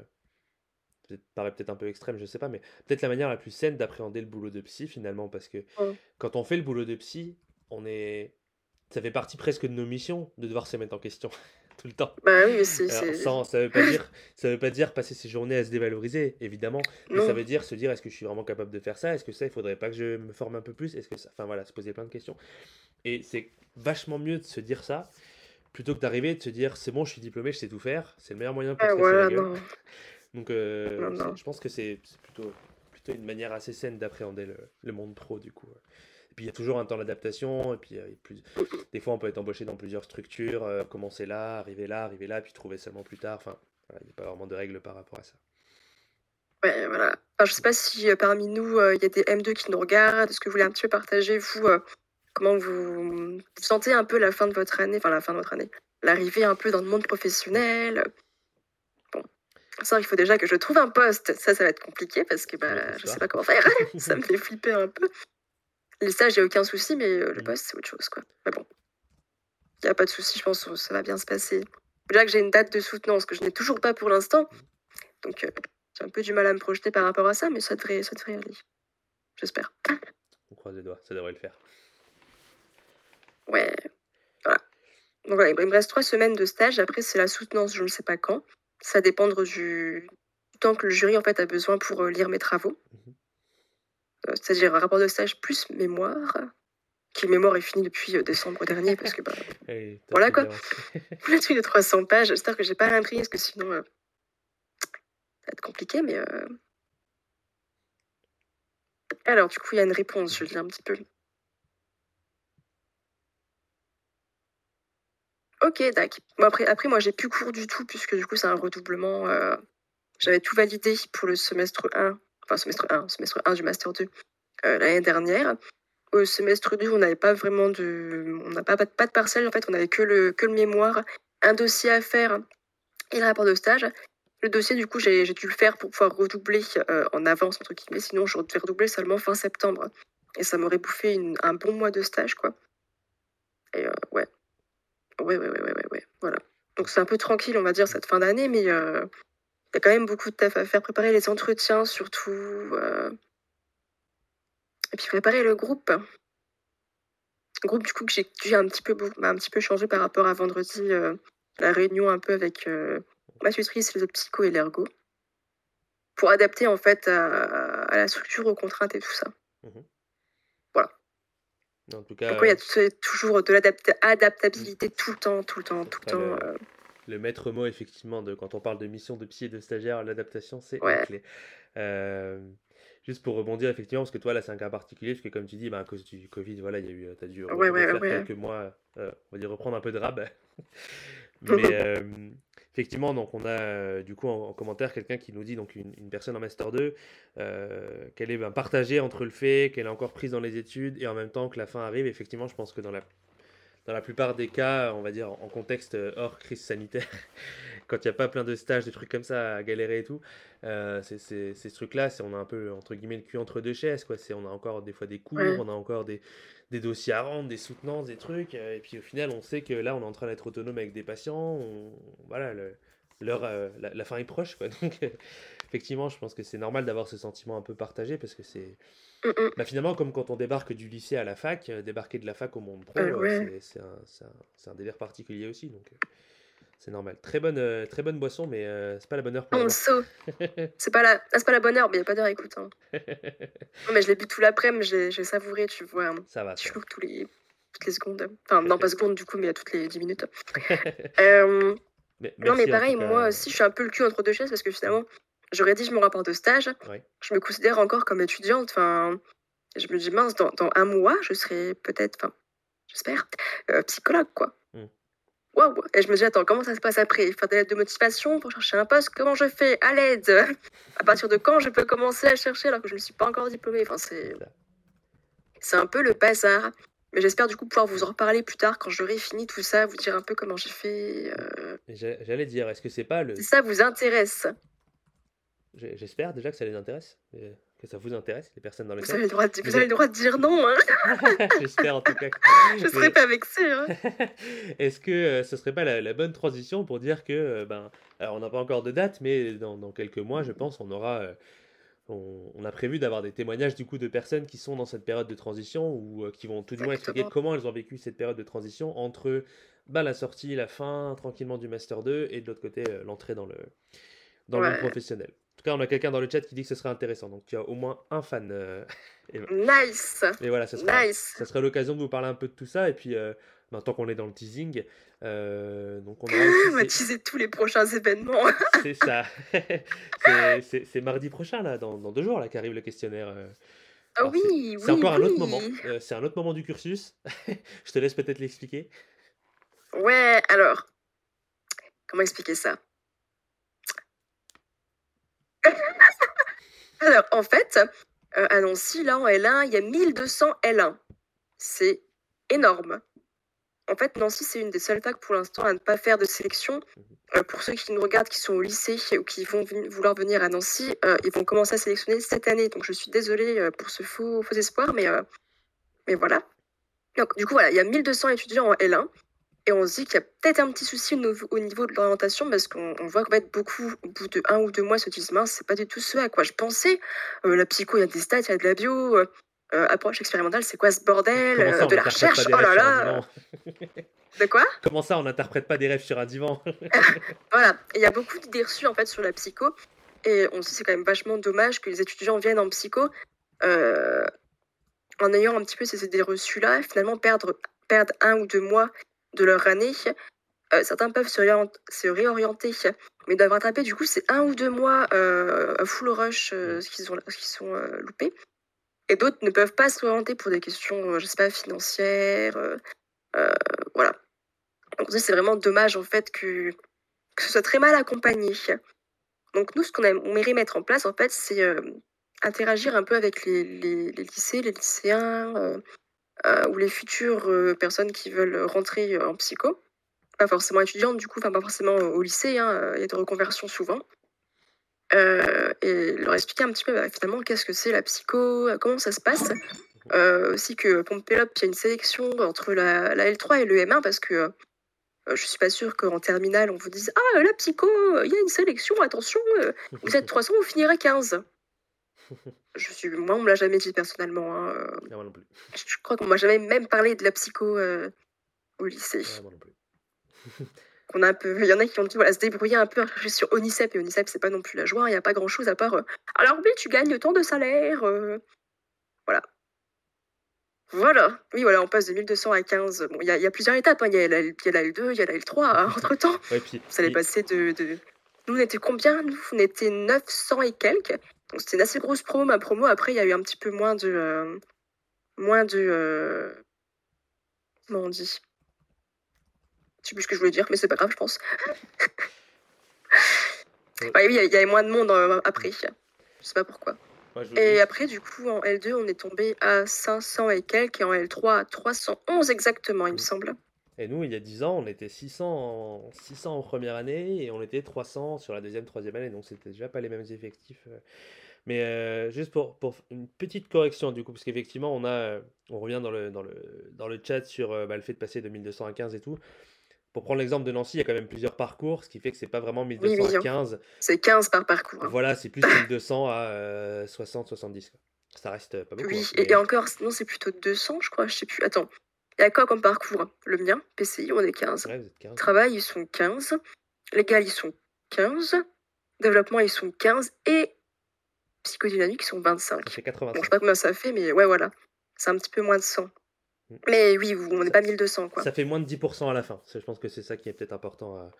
peut paraît peut-être un peu extrême, je sais pas, mais peut-être la manière la plus saine d'appréhender le boulot de psy finalement, parce que quand on fait le boulot de psy, on est ça fait partie presque de nos missions de devoir se mettre en question tout le temps. Bah oui, c'est. Alors, sans, ça veut pas dire, ça veut pas dire passer ses journées à se dévaloriser, évidemment, mais ça veut dire se dire est-ce que je suis vraiment capable de faire ça? Est-ce que ça, il faudrait pas que je me forme un peu plus? Est-ce que ça, enfin voilà, se poser plein de questions. Et c'est vachement mieux de se dire ça plutôt que d'arriver et de se dire c'est bon, je suis diplômé, je sais tout faire. C'est le meilleur moyen pour se voilà, la gueule. non. Donc, euh, Non, non. je pense que c'est c'est plutôt, plutôt une manière assez saine d'appréhender le, le monde pro, du coup. Puis, il y a toujours un temps d'adaptation. Et puis, euh, plus... des fois, on peut être embauché dans plusieurs structures, euh, commencer là, arriver là, arriver là, puis trouver seulement plus tard. Enfin, voilà, il n'y a pas vraiment de règles par rapport à ça. Ouais, voilà. Enfin, je sais pas si euh, parmi nous, il y a des M2 qui nous regardent. Est-ce que vous voulez un petit peu partager, vous, comment vous, vous sentez un peu la fin de votre année, enfin la fin de votre année, l'arrivée un peu dans le monde professionnel? Bon, ça, il faut déjà que je trouve un poste. Ça, ça va être compliqué parce que bah, je sais histoire. pas comment faire. ça me fait flipper un peu. Les stages, j'ai aucun souci, mais euh, le Mhm. poste, c'est autre chose, quoi. Mais bon, il n'y a pas de souci, je pense que ça va bien se passer. Déjà que j'ai une date de soutenance que je n'ai toujours pas pour l'instant. Donc, euh, j'ai un peu du mal à me projeter par rapport à ça, mais ça devrait, ça devrait aller. J'espère. On croise les doigts, ça devrait le faire. Ouais, voilà. Donc voilà, il me reste trois semaines de stage. Après, c'est la soutenance, je ne sais pas quand. Ça dépend du du temps que le jury en fait a besoin pour euh, lire mes travaux. Mhm. Euh, C'est-à-dire un rapport de stage plus mémoire, qui le mémoire est fini depuis euh, décembre dernier parce que bah, Hey, Voilà, quoi. a truc de 300 pages. J'espère que j'ai pas réimprimé parce que sinon euh, ça va être compliqué. Mais euh, alors du coup, il y a une réponse. Je lis un petit peu. Ok, d'accord. Bon, après, après, moi, j'ai plus cours du tout, puisque du coup, c'est un redoublement. euh, J'avais tout validé pour le semestre 1, enfin, semestre 1, semestre 1 du Master 2 euh, l'année dernière. Au semestre 2, on n'avait pas vraiment de. On n'a pas, pas, de- parcelle, en fait, on avait que le, que le mémoire, un dossier à faire et le rapport de stage. Le dossier, du coup, j'ai dû le faire pour pouvoir redoubler euh, en avance, entre guillemets, sinon, je devais redoubler seulement fin septembre. Et ça m'aurait bouffé un bon mois de stage, quoi. Et euh, ouais. Ouais, ouais, ouais, ouais, ouais, ouais, voilà. Donc c'est un peu tranquille, on va dire, cette fin d'année, mais y a quand même beaucoup de taf à faire. Préparer les entretiens, surtout. euh, Et puis préparer le groupe. Le groupe, du coup, que j'ai dû un petit peu, bah, un petit peu changer par rapport à vendredi, euh, la réunion un peu avec euh, ma tutrice, le psycho et l'ergo. Pour adapter, en fait, à, à la structure, aux contraintes et tout ça. En tout cas, Donc, il y a t- toujours de l'adaptabilité tout le temps, tout le temps, tout le temps. le- euh, le maître mot, effectivement, de, quand on parle de mission de psy et de stagiaire, l'adaptation, c'est la Ouais. clé. Euh, juste pour rebondir, effectivement, parce que toi, là, c'est un cas particulier, parce que comme tu dis, bah, à cause du Covid, voilà, il y a eu, tu as dû Ouais, quelques mois, euh, on va dire reprendre un peu de rab. Mais euh, effectivement, donc on a euh, du coup en, en commentaire quelqu'un qui nous dit, donc une, une personne en Master 2, euh, qu'elle est ben, partagée entre le fait qu'elle est encore prise dans les études et en même temps que la fin arrive. Effectivement, je pense que dans la, dans la plupart des cas, on va dire en contexte euh, hors crise sanitaire, quand il n'y a pas plein de stages, des trucs comme ça à galérer et tout, euh, c'est, ce truc-là, on a un peu entre guillemets le cul entre deux chaises, quoi. On a encore des fois des cours, Ouais. on a encore des, des dossiers à rendre, des soutenances, des trucs, euh, et puis au final, on sait que là, on est en train d'être autonome avec des patients, on- voilà, l'heure, euh, la, la fin est proche, quoi. Donc, effectivement, je pense que c'est normal d'avoir ce sentiment un peu partagé parce que c'est, mm, mm. bah, finalement, comme quand on débarque du lycée à la fac, euh, débarquer de la fac au monde pro, Bah euh, ouais. c'est un, un- délire particulier aussi, donc euh, c'est normal. Très bonne, euh, très bonne boisson, mais euh, c'est pas la bonne heure pour On saut. C'est pas la, ah, c'est pas la bonne heure, mais il n'y a pas d'heure, écoute. hein. Non, mais je l'ai bu tout l'après-midi, j'ai j'ai savouré, tu vois. hein. Ça va, Je tous les, toutes les secondes. Enfin, non, pas secondes du coup, mais à toutes les 10 minutes. Euh, Mais non, mais pareil, moi aussi, je suis un peu le cul entre deux chaises parce que finalement, je rédige mon rapport de stage. Ouais. Je me considère encore comme étudiante. Enfin, je me dis, mince, dans, dans un mois, je serai peut-être, enfin, j'espère, euh, psychologue, quoi. Mm. Waouh! Et je me dis, attends, comment ça se passe après? Faire des lettres de motivation pour chercher un poste? Comment je fais? À l'aide! À partir de quand je peux commencer à chercher alors que je ne suis pas encore diplômée? Enfin, c'est. Un peu le bazar. Mais j'espère du coup pouvoir vous en reparler plus tard quand j'aurai fini tout ça, vous dire un peu comment j'ai fait. euh, J'allais dire, est-ce que c'est pas le. Si ça vous intéresse, J'espère déjà que ça les intéresse, que ça vous intéresse, les personnes dans le vous avez le droit de, Vous avez le droit de dire non. Hein J'espère en tout cas. je Mais- serai pas vexée. Hein. Est-ce que euh, ce serait pas la, la bonne transition pour dire que, euh, ben, alors on n'a pas encore de date, mais dans, dans quelques mois, je pense, on aura, euh, on, a prévu d'avoir des témoignages du coup de personnes qui sont dans cette période de transition ou euh, qui vont tout du moins expliquer comment elles ont vécu cette période de transition entre bah, la sortie, la fin tranquillement du Master 2 et de l'autre côté euh, l'entrée dans le, dans le monde professionnel. En tout cas, on a quelqu'un dans le chat qui dit que ce serait intéressant. Donc, il y a au moins un fan. Euh, nice Et voilà, ça sera, ça serait l'occasion de vous parler un peu de tout ça. Et puis, maintenant qu'on est dans le teasing, euh, donc on, on va teaser tous les prochains événements. c'est ça. c'est mardi prochain, là, dans, dans deux jours, là, qu'arrive le questionnaire. Euh. Ah oui, oui, C'est encore un autre moment. Euh, c'est un autre moment du cursus. Je te laisse peut-être l'expliquer. Ouais, alors, comment expliquer ça? Alors, en fait, à Nancy, là, en L1, il y a 1200 L1. C'est énorme. En fait, Nancy, c'est une des seules facs pour l'instant à ne pas faire de sélection. Euh, pour ceux qui nous regardent, qui sont au lycée ou qui vont vouloir venir à Nancy, euh, ils vont commencer à sélectionner cette année. Donc, je suis désolée euh, pour ce faux, faux espoir, mais, mais voilà. Donc, du coup, voilà, il y a 1200 étudiants en L1. Et on se dit qu'il y a peut-être un petit souci au, niveau de l'orientation parce qu'on voit qu'en fait, beaucoup, au bout de un ou deux mois, se disent mince, c'est pas du tout ce à quoi je pensais. la psycho, il y a des stats, il y a de la bio. Euh, approche expérimentale, c'est quoi ce bordel euh, De la recherche? Oh là là! De quoi? Comment ça, on n'interprète pas des rêves sur un divan? Voilà, il y a beaucoup d'idées reçues en fait sur la psycho, et on se dit c'est quand même vachement dommage que les étudiants viennent en psycho euh, en ayant un petit peu ces idées reçues là, finalement perdre, perdre un ou deux mois de leur année. certains peuvent se, se, réorienter, mais doivent rattraper du coup c'est un ou deux mois full rush ce qu'ils ont, qu'ils sont loupés et d'autres ne peuvent pas s'orienter pour des questions, euh, je sais pas, financières. Euh, euh, voilà. Donc c'est vraiment dommage en fait que, que ce soit très mal accompagné. Donc nous, ce qu'on aimerait mettre en place en fait, c'est interagir un peu avec les, les, lycées, les lycéens ou les futures personnes qui veulent rentrer en psycho. Pas forcément étudiantes du coup, enfin pas forcément au lycée, hein, il y a des reconversions souvent. Euh, et leur expliquer un petit peu bah, finalement qu'est-ce que c'est la psycho, euh, comment ça se passe. Euh, aussi que Pompélope, il y a une sélection entre la, la, L3 et le M1 parce que euh, je suis pas sûre qu'en terminale on vous dise Ah, la psycho, il y a une sélection, attention, vous êtes 300, vous finirez 15. Je suis, moi, on me l'a jamais dit personnellement. Hein, moi non plus. Je crois qu'on m'a jamais même parlé de la psycho au lycée. moi non plus. qu'on a un peu. Il y en a qui ont dit voilà, se débrouiller un peu sur Onicep, et Onicep, c'est pas non plus la joie, il n'y a pas grand chose à part. Euh, alors, oui, tu gagnes tant de salaire. Euh, voilà. Voilà. Oui, voilà, on passe de 1200 à 15. Bon, il y, a plusieurs étapes. Hein. Il y, a la L2, il y a la L3 hein, entre temps. ouais, puis, ça allait passer de, de, Nous, on était combien Nous, on était 900 et quelques. Donc, c'était une assez grosse promo. Ma promo, après, il y a eu un petit peu moins de. Euh, moins de. Comment on dit? Je sais plus ce que je voulais dire, mais c'est pas grave, je pense. oui, il y, avait moins de monde euh, après. Je sais pas pourquoi. et après, du coup, en L2, on est tombé à 500 et quelques, et en L3 à 311 exactement, il me mm. semble. Et nous, il y a 10 ans, on était 600 en, 600 en première année et on était 300 sur la deuxième, troisième année. Donc, c'était déjà pas les mêmes effectifs. Euh. Mais euh, juste pour, pour, une petite correction, du coup, parce qu'effectivement, on, a, on revient dans le, dans le, dans le chat sur bah, le fait de passer de 1200 à 15 et tout. Pour prendre l'exemple de Nancy, il y a quand même plusieurs parcours, ce qui fait que c'est pas vraiment 1215. c'est 15 par parcours. Hein. Voilà, c'est plus 1200 à 60, 70. Ça reste pas beaucoup. Oui, hein, et, encore, non, c'est plutôt 200, je crois, je sais plus. Attends, il y a quoi comme parcours hein? Le mien, PCI, on est 15. Travail, ils sont 15. Légal, ils sont 15. Développement, ils sont 15. Et psychodynamique, ils sont 25. Ça fait 85. Bon, je sais pas combien ça fait, mais ouais, voilà. C'est un petit peu moins de 100. Mm. Mais oui, on n'est pas 1200. Quoi. Ça fait moins de 10% à la fin. Je pense que c'est ça qui est peut-être important à.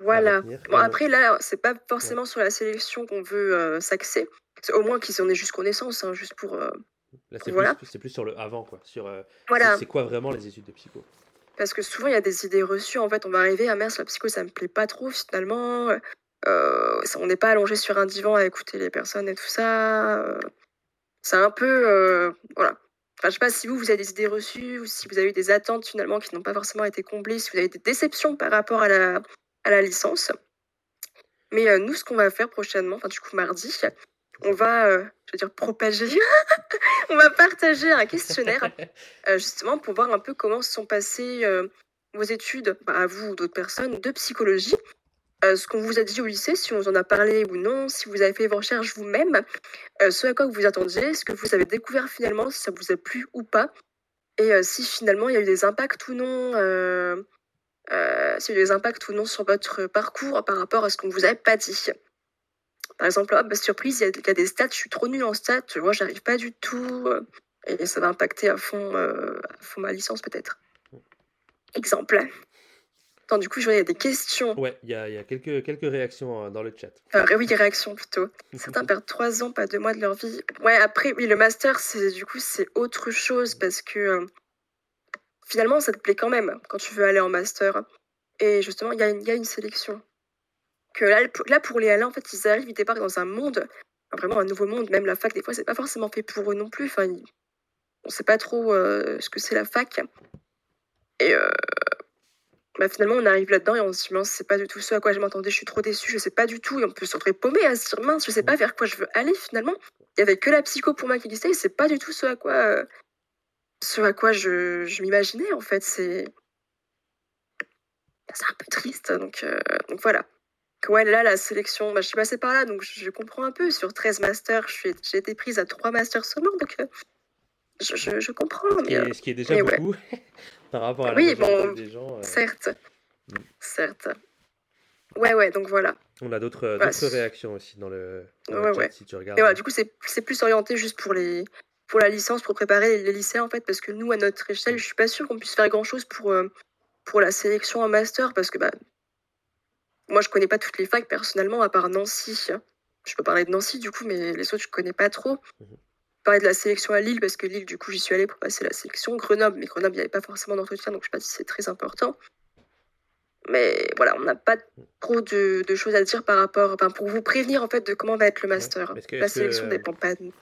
Voilà. bon, après, là, c'est pas forcément sur la sélection qu'on veut euh, s'axer. Au moins qu'ils en aient juste connaissance, hein, juste pour. Euh, là, c'est voilà. plus, plus, sur le avant, quoi. Sur euh, voilà. c'est quoi vraiment les études de psycho? Parce que souvent, il y a des idées reçues. En fait, on va arriver à Mers, la psycho, ça me plaît pas trop finalement. on n'est pas allongé sur un divan à écouter les personnes et tout ça. c'est un peu. voilà je ne sais pas si vous, vous avez des idées reçues ou si vous avez eu des attentes finalement qui n'ont pas forcément été comblées, si vous avez des déceptions par rapport à la, à la licence. Mais euh, nous, ce qu'on va faire prochainement, enfin du coup mardi, on va, euh, je veux dire, propager, on va partager un questionnaire euh, justement pour voir un peu comment se sont passées vos études, bah, à vous ou d'autres personnes, de psychologie euh, ce qu'on vous a dit au lycée, si on vous en a parlé ou non, si vous avez fait vos recherches vous-même, euh, ce à quoi vous vous attendiez, ce que vous avez découvert finalement, si ça vous a plu ou pas, et euh, si finalement il y a eu des impacts ou non, euh, euh, s'il y a eu des impacts ou non sur votre parcours par rapport à ce qu'on vous avait pas dit. Par exemple, ah, bah, surprise, il y, a- il y a des stats, je suis trop nulle en stats, moi j'arrive pas du tout, euh, et ça va impacter à fond, euh, à fond ma licence peut-être. Exemple. Attends, du coup, je vois, il y a des questions. Ouais, il y a, y a quelques, quelques réactions euh, dans le chat. Oui, des réactions plutôt. Certains perdent trois ans, pas deux mois de leur vie. Ouais, après, oui, le master, c'est du coup, c'est autre chose parce que euh, finalement, ça te plaît quand même quand tu veux aller en master. Et justement, il y, y a une sélection. Que là, pour- les Alains, en fait, ils arrivent, ils débarquent dans un monde, vraiment un nouveau monde. Même la fac, des fois, c'est pas forcément fait pour eux non plus. Enfin, on sait pas trop euh, ce que c'est la fac. Et euh, bah, finalement, on arrive là-dedans et on se dit, mince, c'est pas du tout ce à quoi je m'attendais, je suis trop déçue, je sais pas du tout. Et on peut se retrouver paumé à se dire, mince, je sais pas vers quoi je veux aller finalement. Il y avait que la psycho pour moi qui existait et c'est pas du tout ce à quoi, euh, ce à quoi je, m'imaginais en fait. C'est c'est un peu triste. Donc voilà. Ouais, là, la sélection, bah, je suis passée par là, donc je, comprends un peu. Sur 13 masters, j'ai été prise à 3 masters seulement, donc euh, je, je, je comprends. Ce qui Mais, euh, est, ce qui est déjà ouais. beaucoup par rapport à la Oui, bon, des gens. euh, certes. Mm. Certes. Ouais, ouais, donc voilà. on a d'autres réactions aussi dans le, dans le Ouais, chat, si tu regardes. Et voilà, du coup, c'est plus orienté juste pour les pour la licence, pour préparer les, lycées, en fait, parce que nous, à notre échelle, je suis pas sûre qu'on puisse faire grand-chose pour, euh, pour la sélection en master, parce que bah, moi, je connais pas toutes les facs personnellement, à part Nancy. Je peux parler de Nancy, du coup, mais les autres, je connais pas trop. Mhm. Parler de la sélection à Lille, parce que Lille, du coup, j'y suis allée pour passer la sélection. Grenoble, mais Grenoble, il n'y avait pas forcément d'entretien, donc je sais pas si c'est très important. Mais voilà, on n'a pas trop de, de choses à dire par rapport, enfin, pour vous prévenir en fait de comment va être le master. Que- La est-ce que- sélection dépend pas de nous.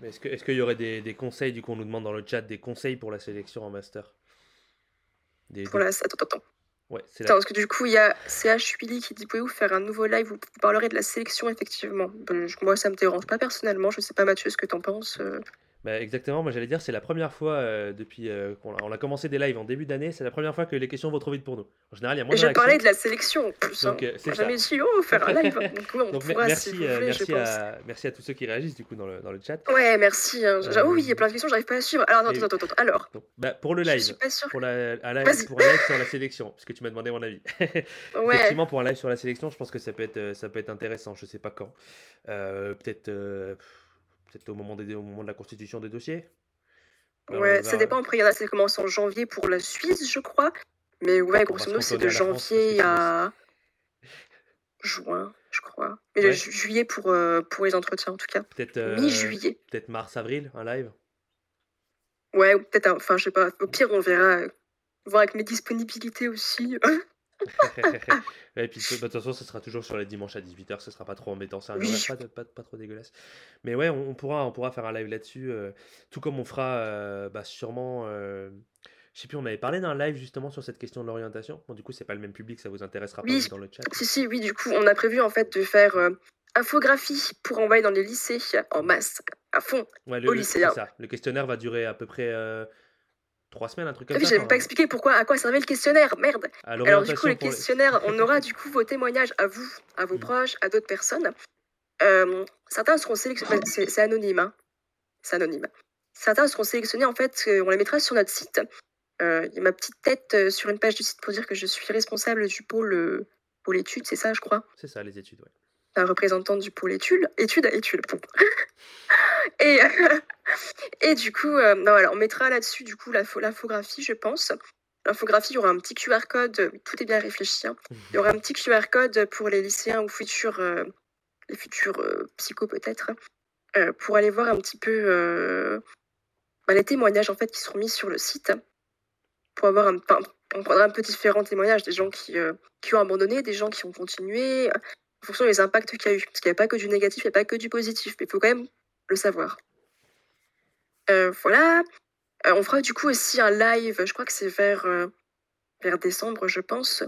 Mais Est-ce qu'il y aurait des, des conseils, du coup, on nous demande dans le chat des conseils pour la sélection en master? Des- Pour des- la... Attends, attends, attends. Parce que du coup, il y a CH Willy qui dit Pouvez-vous faire un nouveau live où vous parlerez de la sélection, effectivement? Moi, ça me dérange pas personnellement. Je sais pas, Mathieu, ce que t'en penses. euh. Bah, exactement, moi j'allais dire, c'est la première fois euh, depuis euh, qu'on a, on a commencé des lives en début d'année, c'est la première fois que les questions vont trop vite pour nous. En général, il y a moins de je parlais de la sélection en plus. Donc, hein. euh, c'est jamais dit Oh, faire un live. Donc, on Donc, pourra merci, si vous voulez, merci, je pense. à, merci à tous ceux qui réagissent du coup dans le, dans le chat. Ouais, merci. hein. Euh, oui, il y a plein de questions, j'arrive pas à suivre. Alors, et- attends, attends, attends. Alors, Donc, bah, pour le live, pour, la, pour un live sur la sélection, puisque tu m'as demandé mon avis. Ouais. Effectivement, pour un live sur la sélection, je pense que ça peut être, ça peut être intéressant. Je sais pas quand. Peut-être, peut-être au moment des, au moment de la constitution des dossiers. Alors, on Ouais, ça dépend. Après, il y en a, ça commence en janvier pour la Suisse, je crois. Mais ouais, grosso modo, c'est de janvier à juin, je crois. Mais Ouais. ju- juillet pour, euh, pour les entretiens, en tout cas. Peut-être, euh, Mi-juillet. peut-être mars, avril, un live. Ouais, ou peut-être, enfin, je sais pas. Au pire, on verra. Voir avec mes disponibilités aussi. Et puis bah, de toute façon, ce sera toujours sur les dimanches à 18h, ce sera pas trop embêtant, c'est un Oui. pas, pas, pas trop dégueulasse. Mais ouais, on, on pourra, on pourra faire un live là-dessus, euh, tout comme on fera euh, bah, sûrement. euh, je sais plus, on avait parlé d'un live justement sur cette question de l'orientation. Bon, du coup, c'est pas le même public, ça vous intéressera pas Oui. vous, dans le chat. si, si, oui, du coup, on a prévu en fait de faire infographie pour envoyer dans les lycées en masse, à fond. Ouais, au le, c'est ça. Le questionnaire va durer à peu près trois semaines, un truc Ah comme oui, ça. j'avais enfin, pas expliqué pourquoi, à quoi servait le questionnaire. Merde. Alors du coup, le les- questionnaire, on aura du coup vos témoignages à vous, à vos Mhm. proches, à d'autres personnes. Euh, certains seront sélectionnés, c'est anonyme, hein. c'est anonyme. Certains seront sélectionnés en fait, euh, on les mettra sur notre site. Euh, Il y a ma petite tête sur une page du site pour dire que je suis responsable du pôle, pôle études, c'est ça, je crois? C'est ça, les études, ouais. Enfin, représentante du pôle études, études à études. bon. et, et du coup, euh, ben voilà, on mettra là-dessus du coup l'info- l'infographie, je pense. L'infographie, il y aura un petit QR code, euh, tout est bien réfléchi. hein. Il y aura un petit QR code pour les lycéens ou futurs, euh, les futurs euh, psychos peut-être, euh, pour aller voir un petit peu euh, bah, les témoignages en fait qui seront mis sur le site. Pour avoir un, enfin, on prendra un peu différents témoignages, des gens qui, euh, qui ont abandonné, des gens qui ont continué, euh, en fonction des impacts qu'il y a eu. Parce qu'il n'y a pas que du négatif, il n'y a pas que du positif, mais il faut quand même le savoir. Euh, voilà. Euh, on fera du coup aussi un live, je crois que c'est vers, euh, vers décembre, je pense,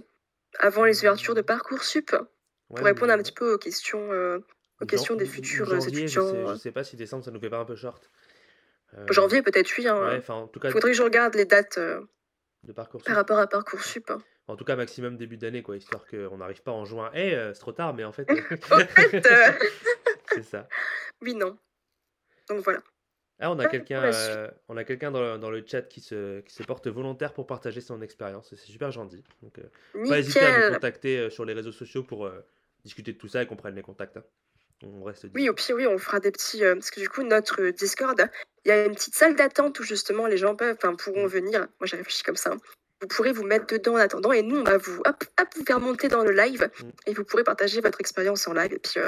avant les ouvertures de Parcoursup, pour répondre un petit peu aux questions, aux questions des futurs janvier, je sais, étudiants. je sais pas si décembre, ça nous fait pas un peu short. Janvier, peut-être, oui. Hein. en tout cas, Faudrait que je regarde les dates de par rapport à Parcoursup. hein. En tout cas, maximum début d'année, quoi, histoire qu'on n'arrive pas en juin. Eh, euh, c'est trop tard, mais en fait, En fait, c'est ça. oui, non. Donc voilà. Ah, on a quelqu'un, euh, on a quelqu'un dans, le- dans le chat qui se, qui se porte volontaire pour partager son expérience. C'est super gentil. Donc, euh, pas hésiter à nous contacter euh, sur les réseaux sociaux pour discuter de tout ça et qu'on prenne les contacts. hein. On reste Oui, au pire, oui, on fera des petits. parce que du coup, notre Discord, il y a une petite salle d'attente où justement les gens peuvent, pourront Mm. venir. Moi, j'ai réfléchi comme ça. hein. Vous pourrez vous mettre dedans en attendant et nous, on va vous, hop, hop, vous faire monter dans le live Mm. et vous pourrez partager votre expérience en live. Et puis,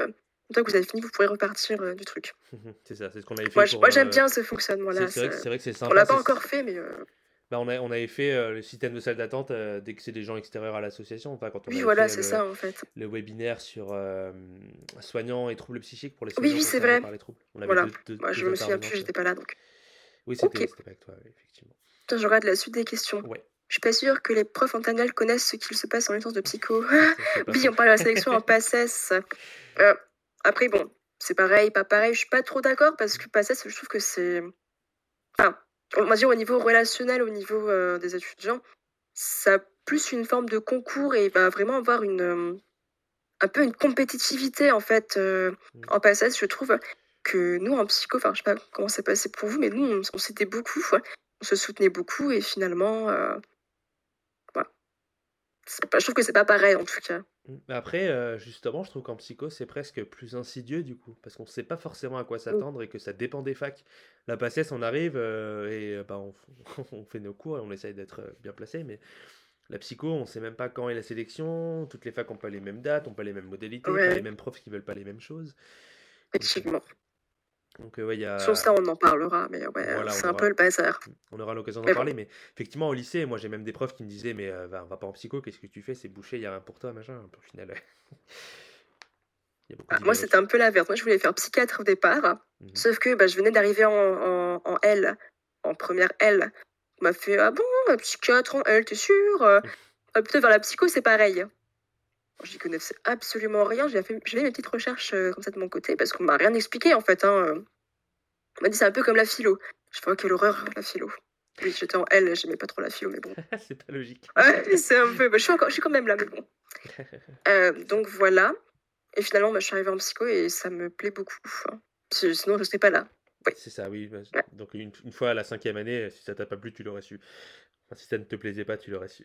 une fois que vous avez fini, vous pourrez repartir euh, du truc. c'est ça, c'est ce qu'on avait fait Moi, j- pour. moi, j'aime euh, bien ce c'est fonctionnement-là. c'est vrai, que- c'est c'est On sympa. l'a pas c'est- encore fait, mais euh, Bah, on, a- on avait fait le système de salle d'attente dès que c'est des gens extérieurs à l'association. Enfin, quand on oui, voilà, fait c'est ça en fait. le webinaire sur soignants et troubles psychiques pour les Oui, soignants oui, c'est concernés vrai. par les troubles. On avait Voilà. deux, deux- Moi, je me souviens plus, j'étais pas là donc. Oui, Ok. c'était c'était pas avec toi, oui, effectivement. Putain, je regarde la suite des questions. Ouais. Je suis pas sûre que les profs en connaissent ce qu'il se passe en licence de psycho. C'est Oui, on parle de la sélection en PACES. Euh, après, bon, c'est pareil, pas pareil. Je suis pas trop d'accord parce que PACES, je trouve que c'est. Enfin, on va dire au niveau relationnel, au niveau euh, des étudiants, ça a plus une forme de concours et va vraiment avoir une. euh, un peu une compétitivité en fait euh, Mm. en PACES. Je trouve que nous, en psycho, enfin, je sais pas comment c'est passé pour vous, mais nous, on, on s'aidait beaucoup, on se soutenait beaucoup et finalement. voilà. Pas- je trouve que c'est pas pareil en tout cas. Mm. Mais Après, euh, justement, je trouve qu'en psycho, c'est presque plus insidieux du coup, parce qu'on ne sait pas forcément à quoi Mm. s'attendre et que ça dépend des facs. La PACES, on arrive euh, et euh, bah, on, on fait nos cours et on essaye d'être bien placé, mais la psycho, on ne sait même pas quand est la sélection, toutes les facs n'ont pas les mêmes dates, n'ont pas les mêmes modalités, pas Ouais. les mêmes profs qui veulent pas les mêmes choses. Effectivement. Donc euh, ouais, y Sur ça, a... on en parlera, mais ouais, Voilà, c'est un aura... peu le bazar. On aura l'occasion d'en bon, parler, mais effectivement, au lycée, moi j'ai même des profs qui me disaient Mais euh, va, va pas en psycho, qu'est-ce que tu fais C'est bouché, il n'y a rien pour toi, machin. Au final, y a beaucoup ah, moi, c'était un peu l'inverse. Moi, je voulais faire psychiatre au départ, Mhm. sauf que bah, je venais d'arriver en, en, en L, en première L. On m'a fait Ah bon, psychiatre en L, t'es sûr Euh, ah, Plutôt vers la psycho, c'est pareil. J'y connaissais absolument rien. J'ai fait, j'ai fait mes petites recherches euh, comme ça de mon côté parce qu'on m'a rien expliqué en fait. Hein. On m'a dit c'est un peu comme la philo. Je oh, quelle horreur la philo. Oui, j'étais en L, j'aimais pas trop la philo, mais bon. c'est pas logique. Ouais, c'est un peu. bah, je, suis encore, je suis quand même là, mais bon. Euh, donc voilà. Et finalement, bah, je suis arrivée en psycho et ça me plaît beaucoup. hein. Si- Sinon, je serais pas là. Oui. c'est ça, oui. bah, Ouais. Donc, une, une fois à la cinquième année, si ça t'a pas plu, tu l'aurais su. Enfin, si ça ne te plaisait pas, tu l'aurais su.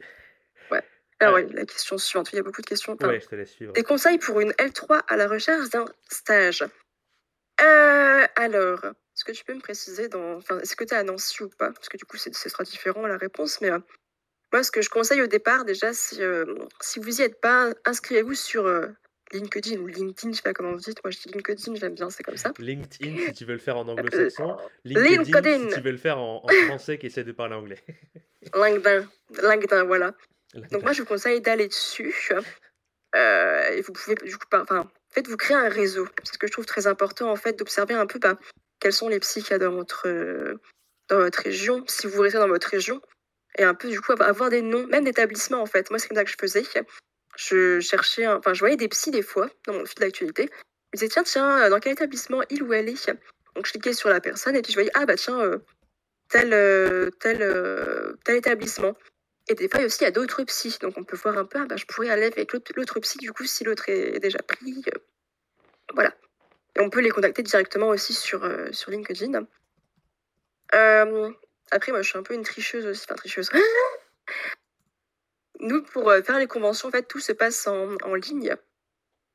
Alors, Ouais, oui, la question suivante. Il y a beaucoup de questions. Ouais, je te laisse suivre. des conseils pour une L3 à la recherche d'un stage. Euh, alors, est-ce que tu peux me préciser dans. Enfin, est-ce que tu es à Nancy ou pas? Parce que du coup, ce sera différent la réponse. Mais euh, moi, ce que je conseille au départ, déjà, si, euh, si vous y êtes pas, inscrivez-vous sur LinkedIn ou LinkedIn, je sais pas comment vous dites. Moi, je dis LinkedIn, j'aime bien, c'est comme ça. LinkedIn, si tu veux le faire en anglo-saxon. LinkedIn, si LinkedIn, tu veux le faire en, en français qui essaie de parler anglais. LinkedIn, LinkedIn, voilà. Donc moi, je vous conseille d'aller dessus. Euh, et vous pouvez, du coup, enfin, en fait, vous créez un réseau. C'est ce que je trouve très important, en fait, d'observer un peu bah, quels sont les psys qu'il y a dans votre, euh, dans votre région, si vous restez dans votre région. Et un peu, du coup, avoir- des noms, même d'établissements, en fait. Moi, c'est comme ça que je faisais. Je cherchais, enfin, je voyais des psys des fois dans mon fil d'actualité. Je me disais, tiens, tiens, euh, dans quel établissement il ou elle est? Donc, je cliquais sur la personne et puis je voyais, ah, bah, tiens, euh, tel, tel, tel établissement. Et des fois, aussi, il y a d'autres psys. Donc, on peut voir un peu, ah, bah, je pourrais aller avec l'autre psy, du coup, si l'autre est déjà pris. euh, Voilà. Et on peut les contacter directement aussi sur, euh, LinkedIn. Euh, après, moi, je suis un peu une tricheuse aussi. Enfin, tricheuse. Nous, pour faire les conventions, en fait, tout se passe en, ligne.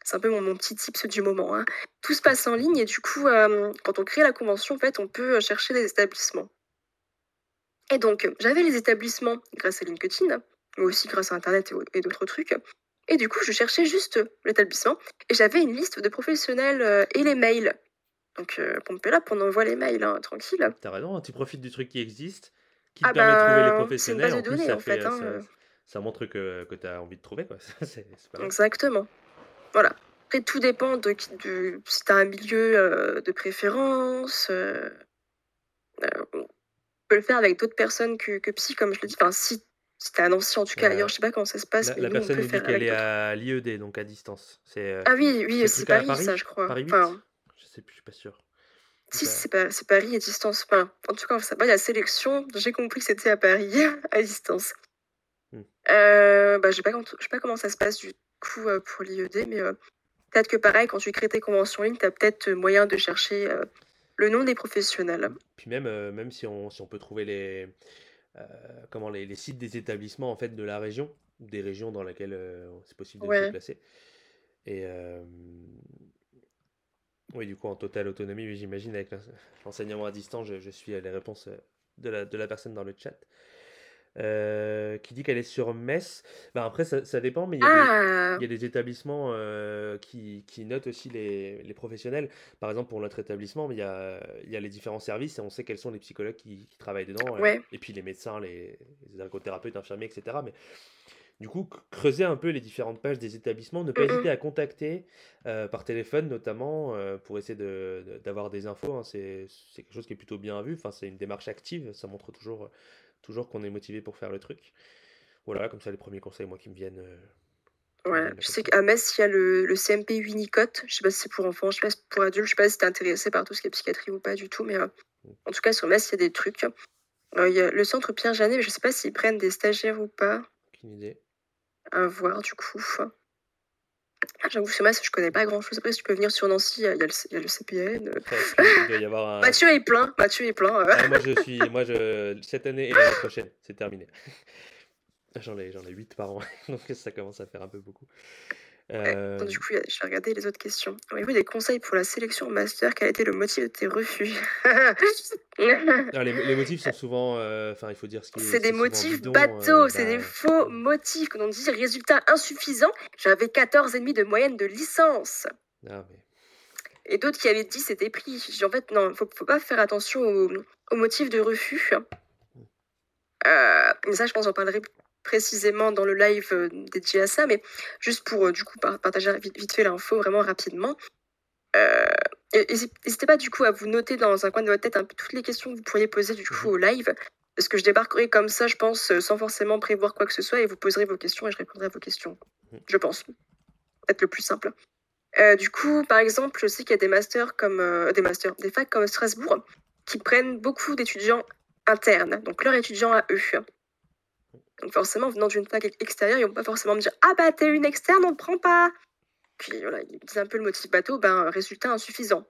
C'est un peu mon, petit tips du moment. hein. Tout se passe en ligne et du coup, quand on crée la convention, en fait, on peut chercher des établissements. Et donc, j'avais les établissements grâce à LinkedIn, mais aussi grâce à Internet et, au- et d'autres trucs. Et du coup, je cherchais juste l'établissement et j'avais une liste de professionnels euh, et les mails. Donc, euh, pompez là, on envoie les mails, hein, tranquille. T'as raison, hein, tu profites du truc qui existe, qui te Ah permet de trouver les ben, c'est une professionnels. base de En plus, données, ça, en fait, fait. hein, ça, euh, ça montre que, que tu as envie de trouver. quoi. C'est pas. Exactement. Voilà. Après, tout dépend de, si tu as un milieu euh, de préférence. euh, euh, le faire avec d'autres personnes que, que psy, comme je le dis. Enfin, si, si tu à Nancy, en tout cas, ailleurs, je sais pas comment ça se passe, la, mais la nous, on personne peut nous dit faire qu'elle avec est à l'IED, donc à distance. C'est euh, Ah oui, oui, c'est Paris, ça, je crois. Paris 8 Enfin, Je sais plus, je suis pas sûr. si, Bah, c'est pas- c'est Paris à distance. Enfin, en tout cas, ça va, la sélection, j'ai compris que c'était à Paris, à distance. Mmh. Euh, bah, je sais pas, sais pas comment ça se passe du coup pour l'IED, mais peut-être que pareil, quand tu crées tes conventions en ligne, tu as peut-être moyen de chercher le nom des professionnels. Puis même, même si on, si on peut trouver les, comment, les, les, sites des établissements en fait, de la région, des régions dans lesquelles c'est possible de se déplacer. Et oui, du coup, en totale autonomie, j'imagine, avec l'enseignement à distance, je, je suis les réponses de la, de la personne dans le chat. Euh, qui dit qu'elle est sur Metz. Bah après, ça, ça dépend, mais il y, a des, ah! établissements euh, qui, qui, notent aussi les, les, professionnels. Par exemple, pour notre établissement, il y, a, il y a les différents services et on sait quels sont les psychologues qui, qui travaillent dedans. Euh, et puis les médecins, les, les ergothérapeutes, infirmiers, etc. Mais du coup, creuser un peu les différentes pages des établissements, ne pas hésiter à contacter par téléphone notamment pour essayer d'avoir de, des infos. Hein. C'est quelque chose qui est plutôt bien vu. Enfin, c'est une démarche active. Ça montre toujours toujours qu'on est motivé pour faire le truc. Voilà, comme ça, les premiers conseils, moi, qui me viennent. Euh, ouais, je sais qu'à Metz, il y a le, le CMP Unicote. Je sais pas si c'est pour enfants, je sais pas si c'est pour adultes, je sais pas si t'es intéressé par tout ce qui est psychiatrie ou pas du tout, mais euh, mm. en tout cas, sur Metz, il y a des trucs. Euh, il y a le centre Pierre Janet, mais je sais pas s'ils prennent des stagiaires ou pas. Aucune idée. À voir, du coup. Ah, j'avoue, Metz, je connais pas grand chose. Après, si tu peux venir sur Nancy, il y a le, il y a le CPN. il doit y avoir un... Mathieu est plein. Mathieu est plein. Ah, moi, je suis. Moi, je... Cette année et l'année prochaine, c'est terminé. J'en ai, j'en ai 8 par an, donc ça commence à faire un peu beaucoup. Euh... du coup, je vais regarder les autres questions. Avez-vous des conseils pour la sélection master? Quel a été le motif de tes refus? Ah, les, motifs sont souvent. Euh, enfin, il faut dire ce qui C'est des motifs bateaux, euh, c'est des bah, faux motifs. Quand on dit résultat insuffisant, j'avais 14,5 de moyenne de licence. Ah, mais... Et d'autres qui avaient dit c'était pris. En fait, non, il faut, faut pas faire attention aux, motifs de refus. Mm. Euh, mais ça, je pense, j'en parlerai précisément dans le live euh, dédié à ça, mais juste pour euh, du coup partager vite, fait l'info vraiment rapidement. Euh, n'hésitez pas du coup à vous noter dans un coin de votre tête un peu toutes les questions que vous pourriez poser du coup mhm. au live, parce que je débarquerai comme ça, je pense, sans forcément prévoir quoi que ce soit, et vous poserez vos questions et je répondrai à vos questions. Mhm. Je pense. Être le plus simple. du coup, par exemple, je sais qu'il y a des masters comme des masters, des facs comme Strasbourg, qui prennent beaucoup d'étudiants internes, donc leurs étudiants à eux. Donc forcément, venant d'une fac extérieure, ils vont pas forcément me dire Ah bah t'es une externe, on te prend pas. Puis voilà, ils disent un peu le motif bateau, ben résultat insuffisant.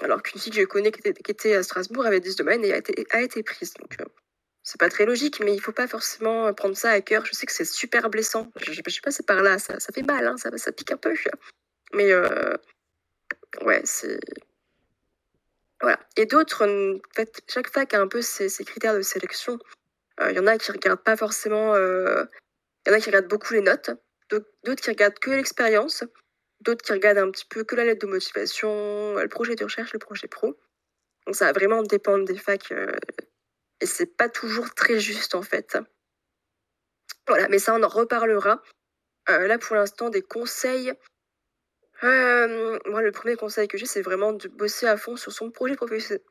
Alors qu'une fille que je connais qui était, à Strasbourg avait 10 domaines et a été, a été prise. Donc euh, c'est pas très logique, mais il faut pas forcément prendre ça à cœur. Je sais que c'est super blessant. Je, je, sais pas, c'est par là, ça, fait mal, hein, ça, ça pique un peu. Mais euh, ouais, c'est. Voilà. Et d'autres, en fait, chaque fac a un peu ses critères de sélection. Il euh, y en a qui regardent pas forcément. Il euh, y en a qui regardent beaucoup les notes, d'autres qui regardent que l'expérience, d'autres qui regardent un petit peu que la lettre de motivation, le projet de recherche, le projet pro. Donc ça va vraiment dépendre des facs euh, et c'est pas toujours très juste en fait. Voilà, mais ça on en reparlera. là pour l'instant des conseils. moi le premier conseil que j'ai c'est vraiment de bosser à fond sur son projet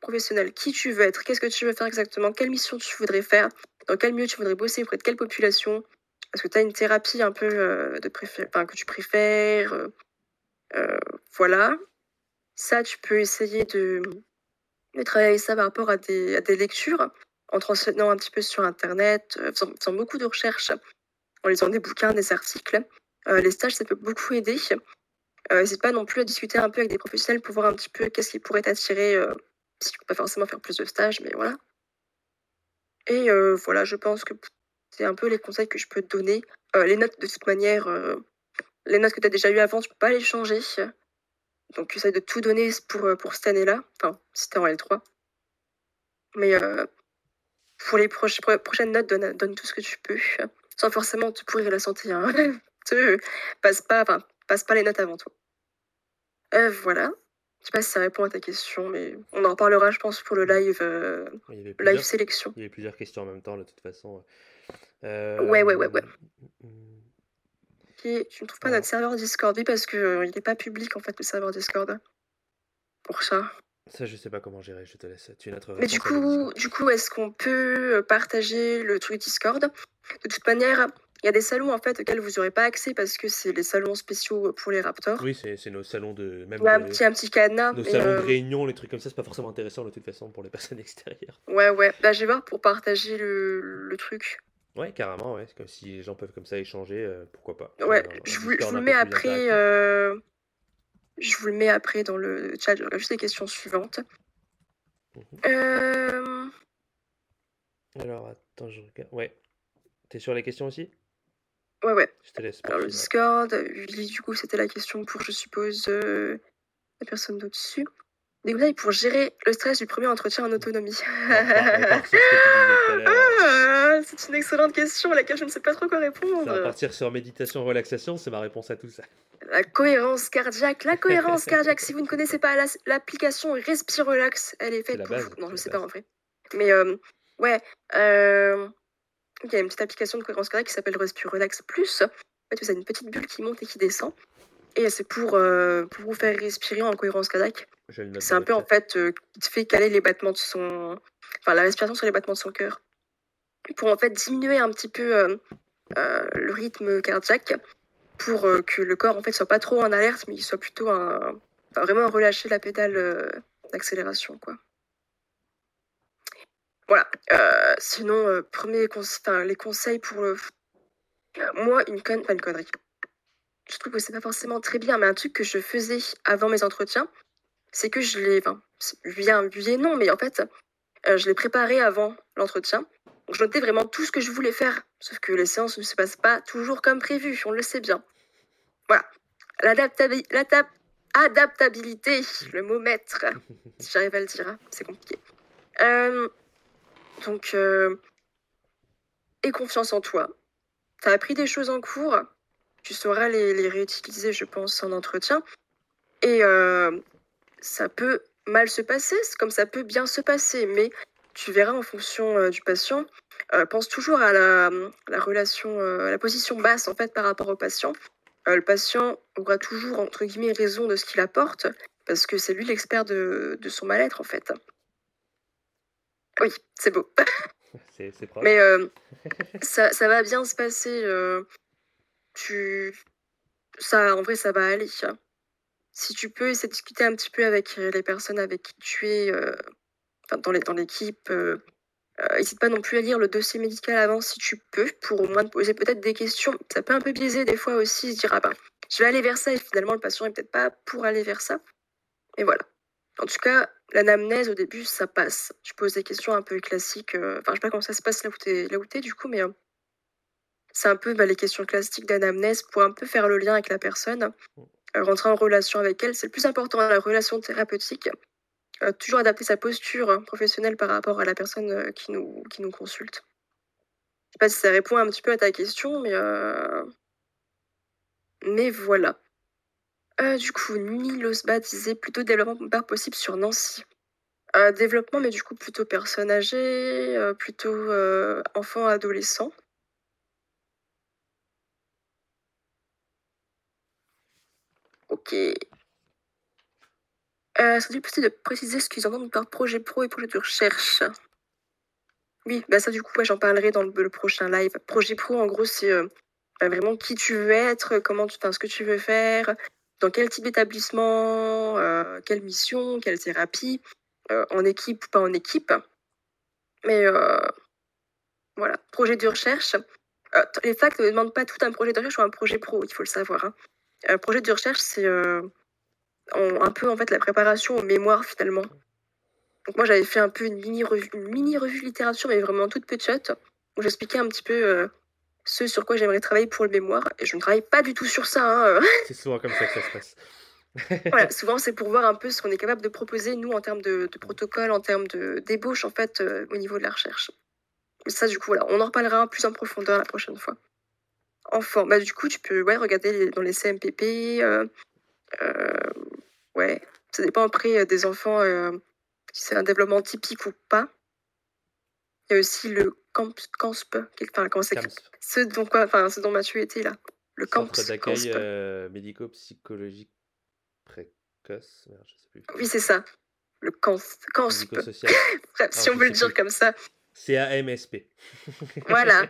professionnel. Qui tu veux être, qu'est-ce que tu veux faire exactement, quelle mission tu voudrais faire, dans quel milieu tu voudrais bosser, auprès de quelle population? Est-ce que tu as une thérapie un peu euh, de que tu préfères euh, euh, Voilà. Ça, tu peux essayer de, travailler ça par rapport à des, lectures, en transmettant un petit peu sur Internet, en faisant, beaucoup de recherches, en lisant des bouquins, des articles. les stages, ça peut beaucoup aider. N'hésite pas non plus à discuter un peu avec des professionnels pour voir un petit peu qu'est-ce qui pourrait t'attirer, si tu peux pas forcément faire plus de stages, mais voilà. Et voilà, je pense que c'est un peu les conseils que je peux te donner. les notes, de toute manière, les notes que tu as déjà eues avant, tu peux pas les changer. Donc, essaye de tout donner pour, pour cette année-là. Enfin, si t'es en L3. Mais pour les prochaines notes, donne, donne, tout ce que tu peux. Sans forcément te pourrir la santé. Hein. passe, pas, passe pas les notes avant toi. voilà. Je sais pas si ça répond à ta question, mais on en reparlera, je pense, pour le live, euh, live sélection. Il y avait plusieurs questions en même temps, de toute façon. Euh, ouais, ouais, ouais, ouais. Et tu ne trouves pas notre serveur Discord Oui, parce qu'il euh, n'est pas public, en fait, le serveur Discord. Pour ça. Ça, je sais pas comment gérer, je te laisse. Tu es notre Mais du coup, du coup est-ce qu'on peut partager le truc Discord? De toute manière, il y a des salons en fait auxquels vous n'aurez pas accès parce que c'est les salons spéciaux pour les Raptors. Oui, c'est nos salons de. Même un, petit, un petit cadenas. Nos salons de euh, réunion, les trucs comme ça, c'est pas forcément intéressant de toute façon pour les personnes extérieures. Ouais, ouais. Bah, je vais voir pour partager le, le truc. Ouais, carrément, ouais. Comme si les gens peuvent comme ça échanger, euh, pourquoi pas. Ouais, je vous, le mets après. Euh, je vous le mets après dans le chat. J'aurai juste les questions suivantes. Mhm. Euh, Alors, attends, je regarde. Ouais. T'es sur les questions aussi? Ouais, ouais. Je te laisse. Alors, le Discord, du coup, c'était la question pour, je suppose, la personne d'au-dessus. Des conseils pour gérer le stress du premier entretien en autonomie. Ah, c'est une excellente question à laquelle je ne sais pas trop quoi répondre. Ça va partir sur méditation, relaxation, c'est ma réponse à tout ça. La cohérence cardiaque. La cohérence cardiaque, si vous ne connaissez pas l'application Respire Relax, elle est faite pour vous. Non, je ne sais pas en vrai. Mais euh, ouais, euh, il y a une petite application de cohérence cardiaque qui s'appelle Respire Relax Plus. En fait, vous avez une petite bulle qui monte et qui descend. Et c'est pour, euh, pour vous faire respirer en cohérence cardiaque. C'est un peu en fait euh, qui te fait caler les battements de son. Enfin, la respiration sur les battements de son cœur. Pour en fait diminuer un petit peu euh, le rythme cardiaque. Pour que le corps en fait soit pas trop en alerte, mais il soit plutôt un. Enfin, vraiment relâcher la pédale d'accélération, quoi. Voilà. sinon, premier enfin, les conseils pour le. Moi, une conne, pas une connerie je trouve que c'est pas forcément très bien, mais un truc que je faisais avant mes entretiens, c'est que je l'ai, enfin, bien, bien non, mais en fait, euh, je l'ai préparé avant l'entretien. Donc, je notais vraiment tout ce que je voulais faire. Sauf que les séances ne se passent pas toujours comme prévu, on le sait bien. Voilà. L'adaptabilité, le mot maître, si j'arrive à le dire, hein, c'est compliqué. Euh, donc, euh, et confiance en toi. Tu as appris des choses en cours, tu sauras les, réutiliser, je pense, en entretien. Et euh, ça peut mal se passer, comme ça peut bien se passer, mais tu verras en fonction euh, du patient. Pense toujours à la, relation, la position basse en fait par rapport au patient. le patient aura toujours entre guillemets raison de ce qu'il apporte parce que c'est lui l'expert de, son mal-être en fait. Oui, c'est beau. C'est, Mais ça, ça, va bien se passer tu ça en vrai ça va aller. Si tu peux essayer de discuter un petit peu avec euh, les personnes avec qui tu es euh, dans les dans l'équipe, euh, n'hésite pas non plus à lire le dossier médical avant si tu peux, pour au moins te poser peut-être des questions. Ça peut un peu biaiser des fois aussi, se dire ah ben je vais aller vers ça et finalement le patient est peut-être pas pour aller vers ça. Et voilà. En tout cas, l'anamnèse au début ça passe. Tu poses des questions un peu classiques. Enfin je sais pas comment ça se passe là où t'es là où es, du coup, mais c'est un peu bah, les questions classiques d'anamnèse pour un peu faire le lien avec la personne, euh, rentrer en relation avec elle. C'est le plus important la relation thérapeutique. Euh, toujours adapter sa posture hein, professionnelle par rapport à la personne euh, qui, nous, qui nous consulte. Je sais pas si ça répond un petit peu à ta question, mais, mais voilà. Du coup, Nilosba disait plutôt développement possible sur Nancy. développement, mais du coup plutôt personne âgée, plutôt enfant, adolescent. Ok. Euh, serait possible de préciser ce qu'ils entendent par projet pro et projet de recherche? Oui, bah ça du coup, j'en parlerai dans le, prochain live. Projet pro, en gros, c'est euh, bah, vraiment qui tu veux être, comment tu, ce que tu veux faire, dans quel type d'établissement, euh, quelle mission, quelle thérapie, euh, en équipe ou pas en équipe. Mais voilà, projet de recherche. les facs ne demandent pas tout un projet de recherche ou un projet pro, il faut le savoir. Hein. Un projet de recherche, c'est euh, un peu en fait la préparation au mémoire finalement. Donc moi j'avais fait un peu une mini revue, une mini revue littérature, mais vraiment toute petite, où j'expliquais un petit peu euh, ce sur quoi j'aimerais travailler pour le mémoire. Et je ne travaille pas du tout sur ça. Hein, c'est souvent comme ça que ça se passe. voilà, souvent c'est pour voir un peu ce qu'on est capable de proposer nous en termes de, protocole, en termes débauche en fait euh, au niveau de la recherche. Mais ça du coup voilà, on en reparlera plus en profondeur la prochaine fois enfant. Bah, du coup, tu peux ouais, regarder dans les CMPP. Euh, euh, ouais, ça dépend après euh, des enfants si c'est un développement typique ou pas. Il y a aussi le camp, CANSP, enfin, comment c'est ce dont quoi, enfin, ce dont Mathieu était là. Le camp d'accueil médico-psychologique précoce. je sais plus. Oui, c'est ça. Le CANSP. Bref, si on veut le dire comme ça. C-A-M-S-P. voilà.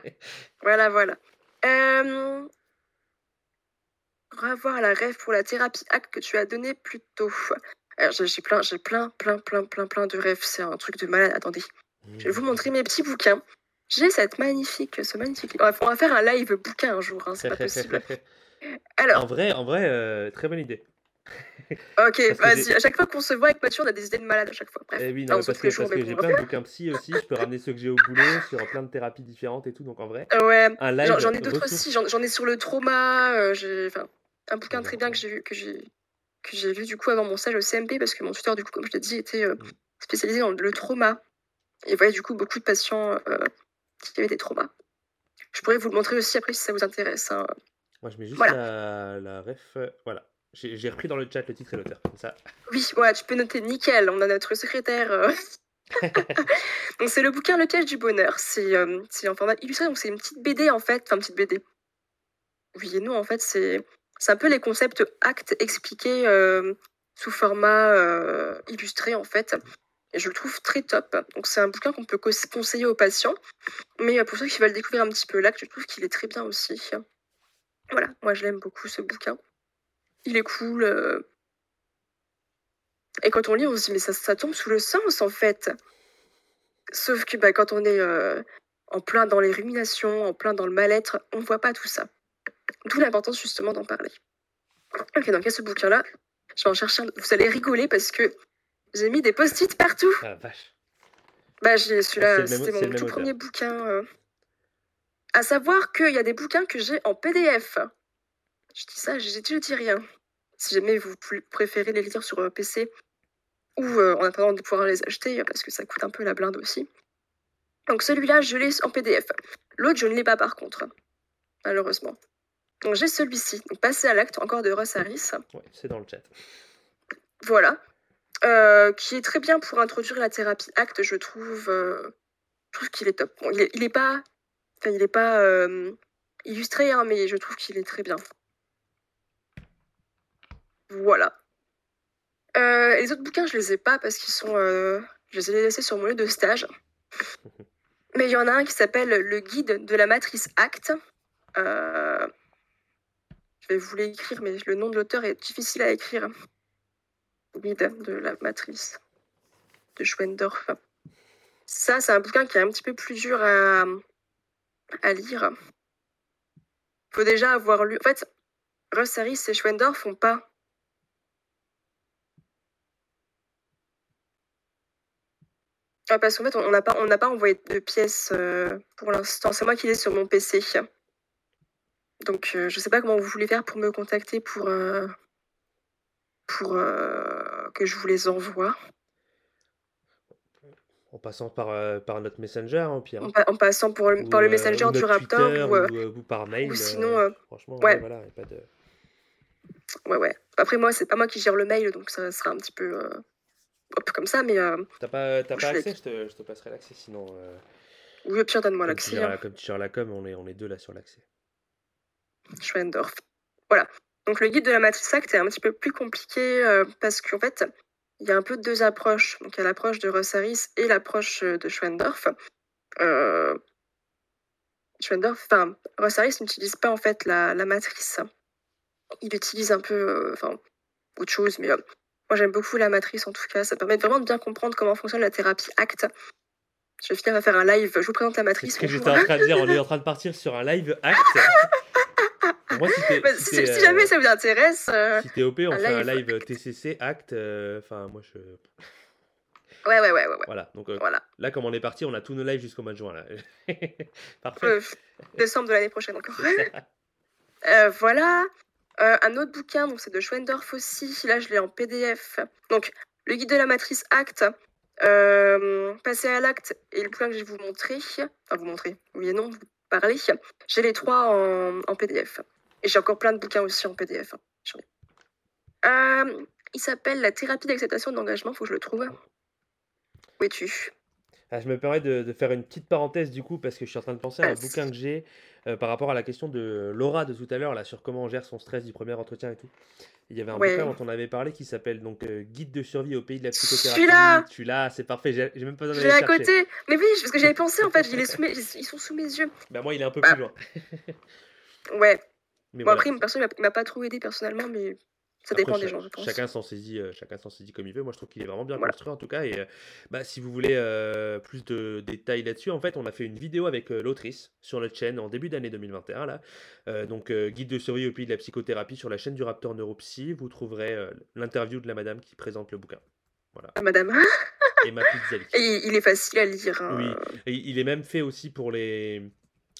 voilà, voilà. Euh... Revoir la rêve pour la thérapie acte que tu as donné plus tôt. j'ai plein, j'ai plein, plein, plein, plein, plein de rêves. C'est un truc de malade. Attendez. Je vais vous montrer mes petits bouquins. J'ai cette magnifique, ce magnifique. On va, faire un live bouquin un jour, hein, c'est pas possible. Alors. En vrai, en vrai, euh, très bonne idée. Ok, vas-y. À chaque fois qu'on se voit avec Mathieu, on a des idées de malade à chaque fois. Bref. Eh oui, non, parce, que, j'ai plein de bouquins psy aussi. Je peux ramener ceux que j'ai au boulot sur plein de thérapies différentes et tout. Donc en vrai, ouais. un live. J'en ai d'autres aussi. J'en ai sur le trauma. Euh, j'ai enfin, un bouquin très bien que j'ai que j'ai que j'ai lu du coup avant mon stage au CMP parce que mon tuteur du coup, comme je t'ai dit, était euh, mm. spécialisé dans le trauma et voyait du coup beaucoup de patients euh, qui avaient des traumas. Je pourrais vous le montrer aussi après si ça vous intéresse. Hein. Moi, je mets juste la, la ref. Voilà. J'ai repris dans le chat le titre et l'auteur. Ça. Oui, ouais, tu peux noter nickel. On a notre secrétaire. Euh. donc c'est le bouquin Le piège du bonheur. C'est euh, en format illustré, donc c'est une petite BD en fait. Enfin, une petite BD. Oui et non, en fait, c'est un peu les concepts actes expliqués euh, sous format illustré en fait. Et je le trouve très top. Donc c'est un bouquin qu'on peut conseiller aux patients. Mais pour ceux qui veulent découvrir un petit peu l'acte, je trouve qu'il est très bien aussi. Voilà, moi je l'aime beaucoup ce bouquin il est cool. Euh. Et quand on lit, on se dit, mais ça, ça tombe sous le sens, en fait. Sauf que bah, quand on est euh, en plein dans les ruminations, en plein dans le mal-être, on ne voit pas tout ça. D'où l'importance, justement, d'en parler. Ok, donc il y a ce bouquin-là. Je vais en chercher un... Vous allez rigoler parce que j'ai mis des post-it partout. Ah, vache. Bah, j'ai celui-là, ah, c'était mon tout premier bouquin. Euh. À savoir qu'il y a des bouquins que j'ai en PDF. Je dis ça, je, je dis rien si jamais vous préférez les lire sur euh, PC ou euh, en attendant de pouvoir les acheter parce que ça coûte un peu la blinde aussi. Donc celui-là, je l'ai en PDF. L'autre, je ne l'ai pas par contre, malheureusement. Donc j'ai celui-ci. Donc passer à l'acte encore de Russ Harris. Ouais, c'est dans le chat. Voilà. Euh, qui est très bien pour introduire la thérapie acte, je trouve. je trouve qu'il est top. il, est, il est pas, enfin, il est pas illustré, hein, mais je trouve qu'il est très bien. Voilà. Euh, les autres bouquins, je les ai pas parce qu'ils sont. Euh, je les ai laissés sur mon lieu de stage. Mais il y en a un qui s'appelle Le guide de la matrice Acte. Euh, je vais vous l'écrire, mais le nom de l'auteur est difficile à écrire. De la matrice de Schwendorf. Ça, c'est un bouquin qui est un petit peu plus dur à, à lire. Il faut déjà avoir lu. En fait, Russ et Schwendorf font pas Ah, parce qu'en fait, on n'a pas, pas envoyé de pièces euh, pour l'instant. C'est moi qui l'ai sur mon PC. Donc, euh, je ne sais pas comment vous voulez faire pour me contacter pour, euh, pour que je vous les envoie. En passant par, par notre Messenger, hein, Pierre. En, passant pour par le Messenger du Raptor ou, par mail. Ou sinon, franchement, ouais. voilà, pas de... Ouais, ouais. Après, moi, c'est pas moi qui gère le mail, donc ça sera un petit peu comme ça, mais. Euh, t'as pas, pas accès je te, je te, passerai l'accès sinon. Euh... Oui, pire, donne-moi l'accès. Hein. Comme tu gères la com, on est, on est deux là sur l'accès. Schwendorf. Voilà. Donc le guide de la matrice acte est un petit peu plus compliqué euh, parce qu'en fait, il y a un peu deux approches. Donc il y a l'approche de Rossaris et l'approche euh, de Schwendorf. Euh... Schwendorf, enfin, Rossaris n'utilise pas en fait la, la matrice. Il utilise un peu, euh, autre chose, mais moi, j'aime beaucoup la matrice en tout cas. Ça permet vraiment de bien comprendre comment fonctionne la thérapie ACT. Je vais finir à faire un live. Je vous présente la matrice. Ce que j'étais en train de dire, on est en train de partir sur un live ACT. Moi, si, bah, si, jamais euh, ça vous intéresse. Euh, si t'es OP, on fait un live TCC ACT. Euh, enfin, moi, je. Ouais, ouais, ouais, ouais. Voilà, donc voilà. là, comme on est parti, on a tous nos lives jusqu'au mois de juin. Là. Parfait. décembre de l'année prochaine encore. voilà. Euh, un autre bouquin, donc c'est de Schwendorf aussi. Là, je l'ai en PDF. Donc, le guide de la matrice acte. Euh, passer à l'acte et le bouquin que je vais vous montrer. Enfin, vous montrer, oui et non, vous parler. J'ai les trois en, PDF. Et j'ai encore plein de bouquins aussi en PDF. Hein. Euh, il s'appelle La thérapie d'acceptation d'engagement, faut que je le trouve. Où es-tu? Ah, je me permets de, faire une petite parenthèse du coup parce que je suis en train de penser à un bouquin que j'ai euh, par rapport à la question de Laura de tout à l'heure là sur comment on gère son stress du premier entretien et tout. Il y avait un bouquin dont on avait parlé qui s'appelle donc euh, Guide de survie au pays de la psychothérapie. Celui-là Tu l'as, c'est parfait. J'ai même pas besoin d'aller à côté. Mais oui, parce que j'avais pensé en fait, ils sont sous mes yeux. Bah moi il est un peu plus bah. loin. ouais. Mais bon, après, personne il m'a pas trop aidé personnellement, mais Ça Après, dépend des gens, je pense. chacun s'en saisit, euh, chacun s'en saisit comme il veut. Moi, je trouve qu'il est vraiment bien Voilà. construit en tout cas. Et euh, bah, si vous voulez euh, plus de détails là-dessus, en fait, on a fait une vidéo avec euh, l'autrice sur notre chaîne en début d'année 2021. Là. Euh, donc, guide de survie au pays de la psychothérapie sur la chaîne du Raptor Neuropsy. Vous trouverez l'interview de la madame qui présente le bouquin. Voilà. Madame. Et ma pizza. Et il est facile à lire. hein. Oui, et il est même fait aussi pour les.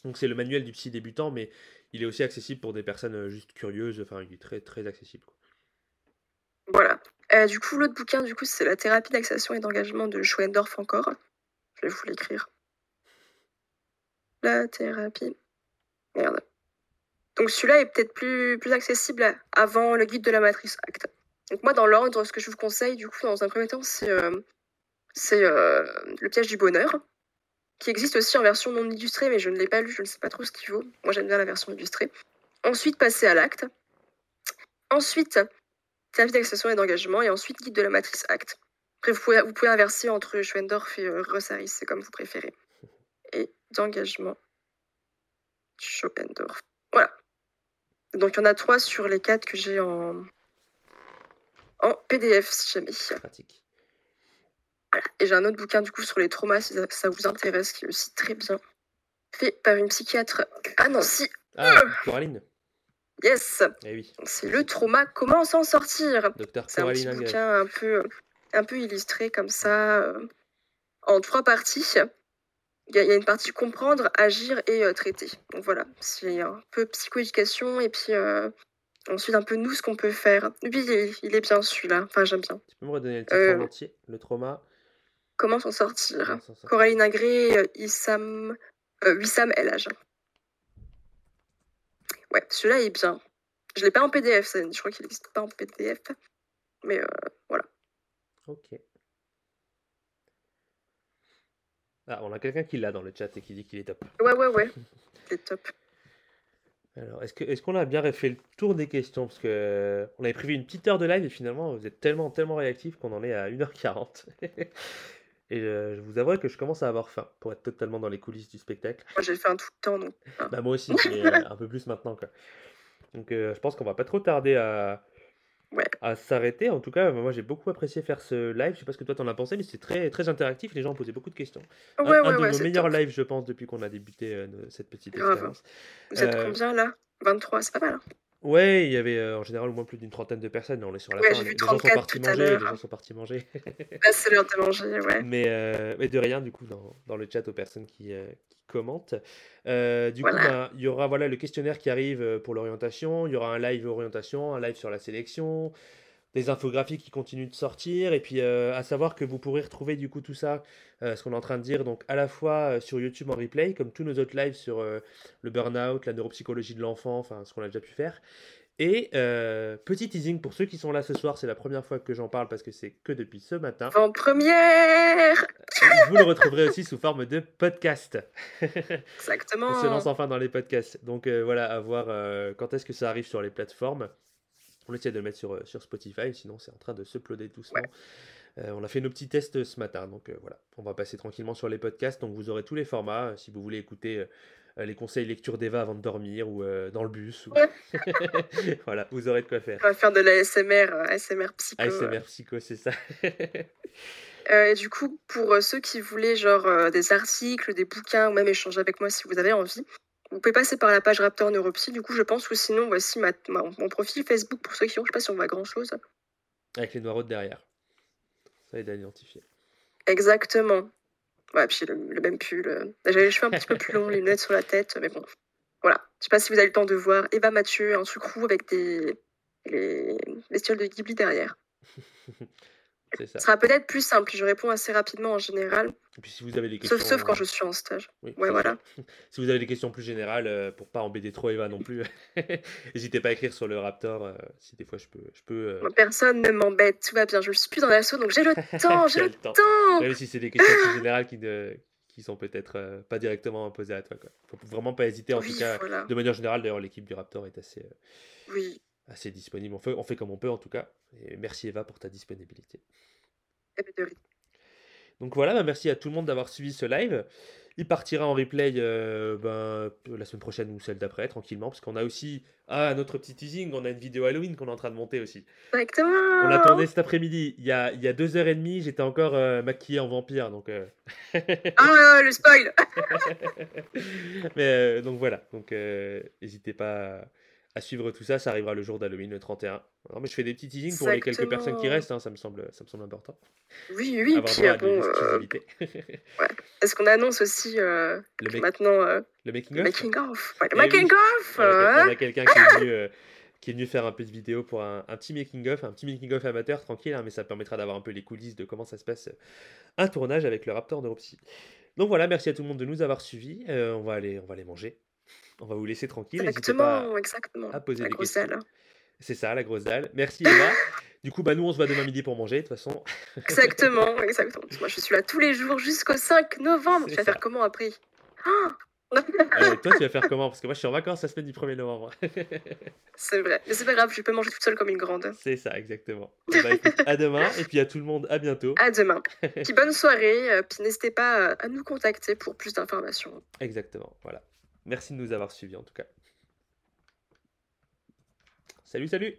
Donc c'est le manuel du psy débutant, mais il est aussi accessible pour des personnes juste curieuses. Enfin, il est très très accessible. quoi. Voilà. Euh, du coup, l'autre bouquin, du coup, c'est La thérapie d'accession et d'engagement de Schoendorf encore. Je vais vous l'écrire. La thérapie. Merde. Donc celui-là est peut-être plus, accessible avant le guide de la matrice acte. Donc moi, dans l'ordre, ce que je vous conseille, du coup, dans un premier temps, c'est euh, euh, Le piège du bonheur, qui existe aussi en version non illustrée, mais je ne l'ai pas lu, je ne sais pas trop ce qu'il vaut. Moi, j'aime bien la version illustrée. Ensuite, passer à l'acte. Ensuite, thérapie d'accession et d'engagement, et ensuite guide de la matrice acte. Après, vous pouvez, vous pouvez inverser entre Schwendorf et euh, Rossaris, c'est comme vous préférez. Et d'engagement, Schwendorf. Voilà. Donc, il y en a trois sur les quatre que j'ai en, en PDF, si jamais. Pratique. Voilà. Et j'ai un autre bouquin, du coup, sur les traumas, si ça, vous intéresse, qui est aussi très bien. Fait par une psychiatre à Nancy. Ah, Coraline. Yes Eh oui, C'est le trauma, comment s'en sortir? C'est un petit bouquin un peu, un peu illustré comme ça, euh, en trois parties. Il y, a, il y a une partie comprendre, agir et euh, traiter. Donc voilà, c'est un peu psychoéducation et puis euh, ensuite un peu nous ce qu'on peut faire. Lui, il est, il est bien celui-là, enfin j'aime bien. Tu peux me redonner le titre Euh, en entier Le trauma? Comment s'en sortir? Sortir? Coraline Agré, Issam, Wissam El Hadj. Ouais, celui-là est bien. Je l'ai pas en PDF, ça, je crois qu'il n'existe pas en PDF. Mais euh, voilà. Ok. Ah, on a quelqu'un qui l'a dans le chat et qui dit qu'il est top. Ouais, ouais, ouais. C'est top. Alors, est-ce que est-ce qu'on a bien fait le tour des questions? Parce que euh, on avait prévu une petite heure de live et finalement, vous êtes tellement, tellement réactifs qu'on en est à 1h40. Et euh, je vous avouerai que je commence à avoir faim pour être totalement dans les coulisses du spectacle. Moi, j'ai fait un tout le temps, donc. ah. Bah, moi aussi, mais euh, un peu plus maintenant. Quoi. Donc, euh, je pense qu'on va pas trop tarder à, Ouais. à s'arrêter. En tout cas, moi, j'ai beaucoup apprécié faire ce live. Je sais pas ce que toi t'en as pensé, mais c'était très, très interactif. Les gens ont posé beaucoup de questions. Un, Ouais, un ouais, de ouais, nos meilleurs top. lives, je pense, depuis qu'on a débuté cette petite Grave. expérience. Vous êtes combien là? 23, c'est pas mal. hein Ouais, il y avait euh, en général au moins plus d'une trentaine de personnes. On est sur la Ouais, fin. Les, gens sont 34 partis manger. Les gens sont partis manger. Là, c'est l'heure de manger, ouais. Mais, euh, mais de rien, du coup, dans, dans le chat aux personnes qui, euh, qui commentent. Du coup, ben, il y aura voilà, le questionnaire qui arrive pour l'orientation. Il y aura un live orientation, un live sur la sélection, des infographies qui continuent de sortir. Et puis, euh, à savoir que vous pourrez retrouver du coup tout ça, euh, ce qu'on est en train de dire, donc à la fois euh, sur YouTube en replay, comme tous nos autres lives sur le burn-out, la neuropsychologie de l'enfant, enfin, ce qu'on a déjà pu faire. Et petit teasing pour ceux qui sont là ce soir, c'est la première fois que j'en parle parce que c'est que depuis ce matin. En première Vous le retrouverez aussi sous forme de podcast. Exactement. On se lance enfin dans les podcasts. Donc voilà, à voir quand est-ce que ça arrive sur les plateformes. On essaie de le mettre sur, euh, sur Spotify, sinon c'est en train de se ploder doucement. Euh, on a fait nos petits tests ce matin, donc euh, voilà, on va passer tranquillement sur les podcasts. Donc vous aurez tous les formats, si vous voulez écouter euh, les conseils lecture d'Eva avant de dormir ou dans le bus. ou- voilà, vous aurez de quoi faire. On va faire de l'ASMR, euh, ASMR psycho. ASMR Psycho, c'est ça. Et du coup, pour ceux qui voulaient genre des articles, des bouquins, ou même échanger avec moi si vous avez envie, vous pouvez passer par la page Raptor Neuropsy, du coup, je pense, ou sinon, voici ma, ma- mon profil Facebook pour ceux qui ont, je sais pas si on voit grand chose. Avec les noireaux derrière. Ça aide à identifier. Exactement. Ouais, puis le, le même pull. euh, J'avais les cheveux un petit peu plus longs, les lunettes sur la tête, mais bon. Voilà. Je sais pas si vous avez le temps de voir Eva Mathieu, un truc roux avec des les bestioles de Ghibli derrière. C'est ça. Ce sera peut-être plus simple, je réponds assez rapidement en général, Et puis si vous avez des questions. sauf, sauf quand euh, je suis en stage. Oui, Ouais, voilà. ça. Si vous avez des questions plus générales, euh, pour pas embêter trop Eva non plus, n'hésitez pas à écrire sur le Raptor. euh, si des fois je peux. Je peux Personne ne m'embête, tout va bien. Je suis plus dans l'assaut, donc j'ai le temps, j'ai le le temps. temps. Même si c'est des questions plus générales qui, ne, qui sont peut-être euh, pas directement posées à toi. Quoi. Faut vraiment pas hésiter. En oui, tout cas, voilà. de manière générale, d'ailleurs, l'équipe du Raptor est assez, euh, Oui, assez disponible. On fait, on fait comme on peut en tout cas. Et merci Eva pour ta disponibilité. et de rien. Donc voilà, bah, merci à tout le monde d'avoir suivi ce live. Il partira en replay euh, ben, la semaine prochaine ou celle d'après, tranquillement, parce qu'on a aussi ah, notre petit teasing, on a une vidéo Halloween qu'on est en train de monter aussi. Exactement. On l'attendait cet après-midi. Il y a, il y a deux heures et demie, j'étais encore euh, maquillé en vampire, donc. euh, Ah, le spoil Mais euh, donc voilà, donc n'hésitez pas à, suivre tout ça, ça arrivera le jour d'Halloween, le 31. Alors, mais je fais des petits teasings pour les quelques personnes qui restent, hein, ça, me semble, ça me semble important. Oui, oui, puis euh, bon, euh, l'exclusivité. est-ce qu'on annonce aussi euh, le, make- maintenant euh, le making le of making-of Ouais, le Eh oui. making-of On a, quel- euh, on a quelqu'un qui est venu. euh, qui est venu faire un peu de vidéo pour un, un petit making-of, un petit making-of amateur, tranquille, hein, mais ça permettra d'avoir un peu les coulisses de comment ça se passe un tournage avec le Raptor Neuropsy. Donc voilà, merci à tout le monde de nous avoir suivis. On, va aller, on va aller manger. On va vous laisser tranquille. N'hésitez pas Exactement, exactement. à poser La des grosse questions. dalle. C'est ça, la grosse dalle. Merci Eva. du coup, bah, nous, on se voit demain midi pour manger, de toute façon. Exactement, exactement. Moi, je suis là tous les jours jusqu'au 5 novembre. Tu vas faire comment après? Ah toi, tu vas faire comment? Parce que moi, je suis en vacances la semaine du 1er novembre. C'est vrai. Mais c'est pas grave, je peux manger toute seule comme une grande. C'est ça, exactement. Eh bah, écoute, à demain, et puis à tout le monde, à bientôt. À demain. Puis bonne soirée. euh, Puis n'hésitez pas euh, à nous contacter pour plus d'informations. Exactement, voilà. Merci de nous avoir suivis en tout cas. Salut, salut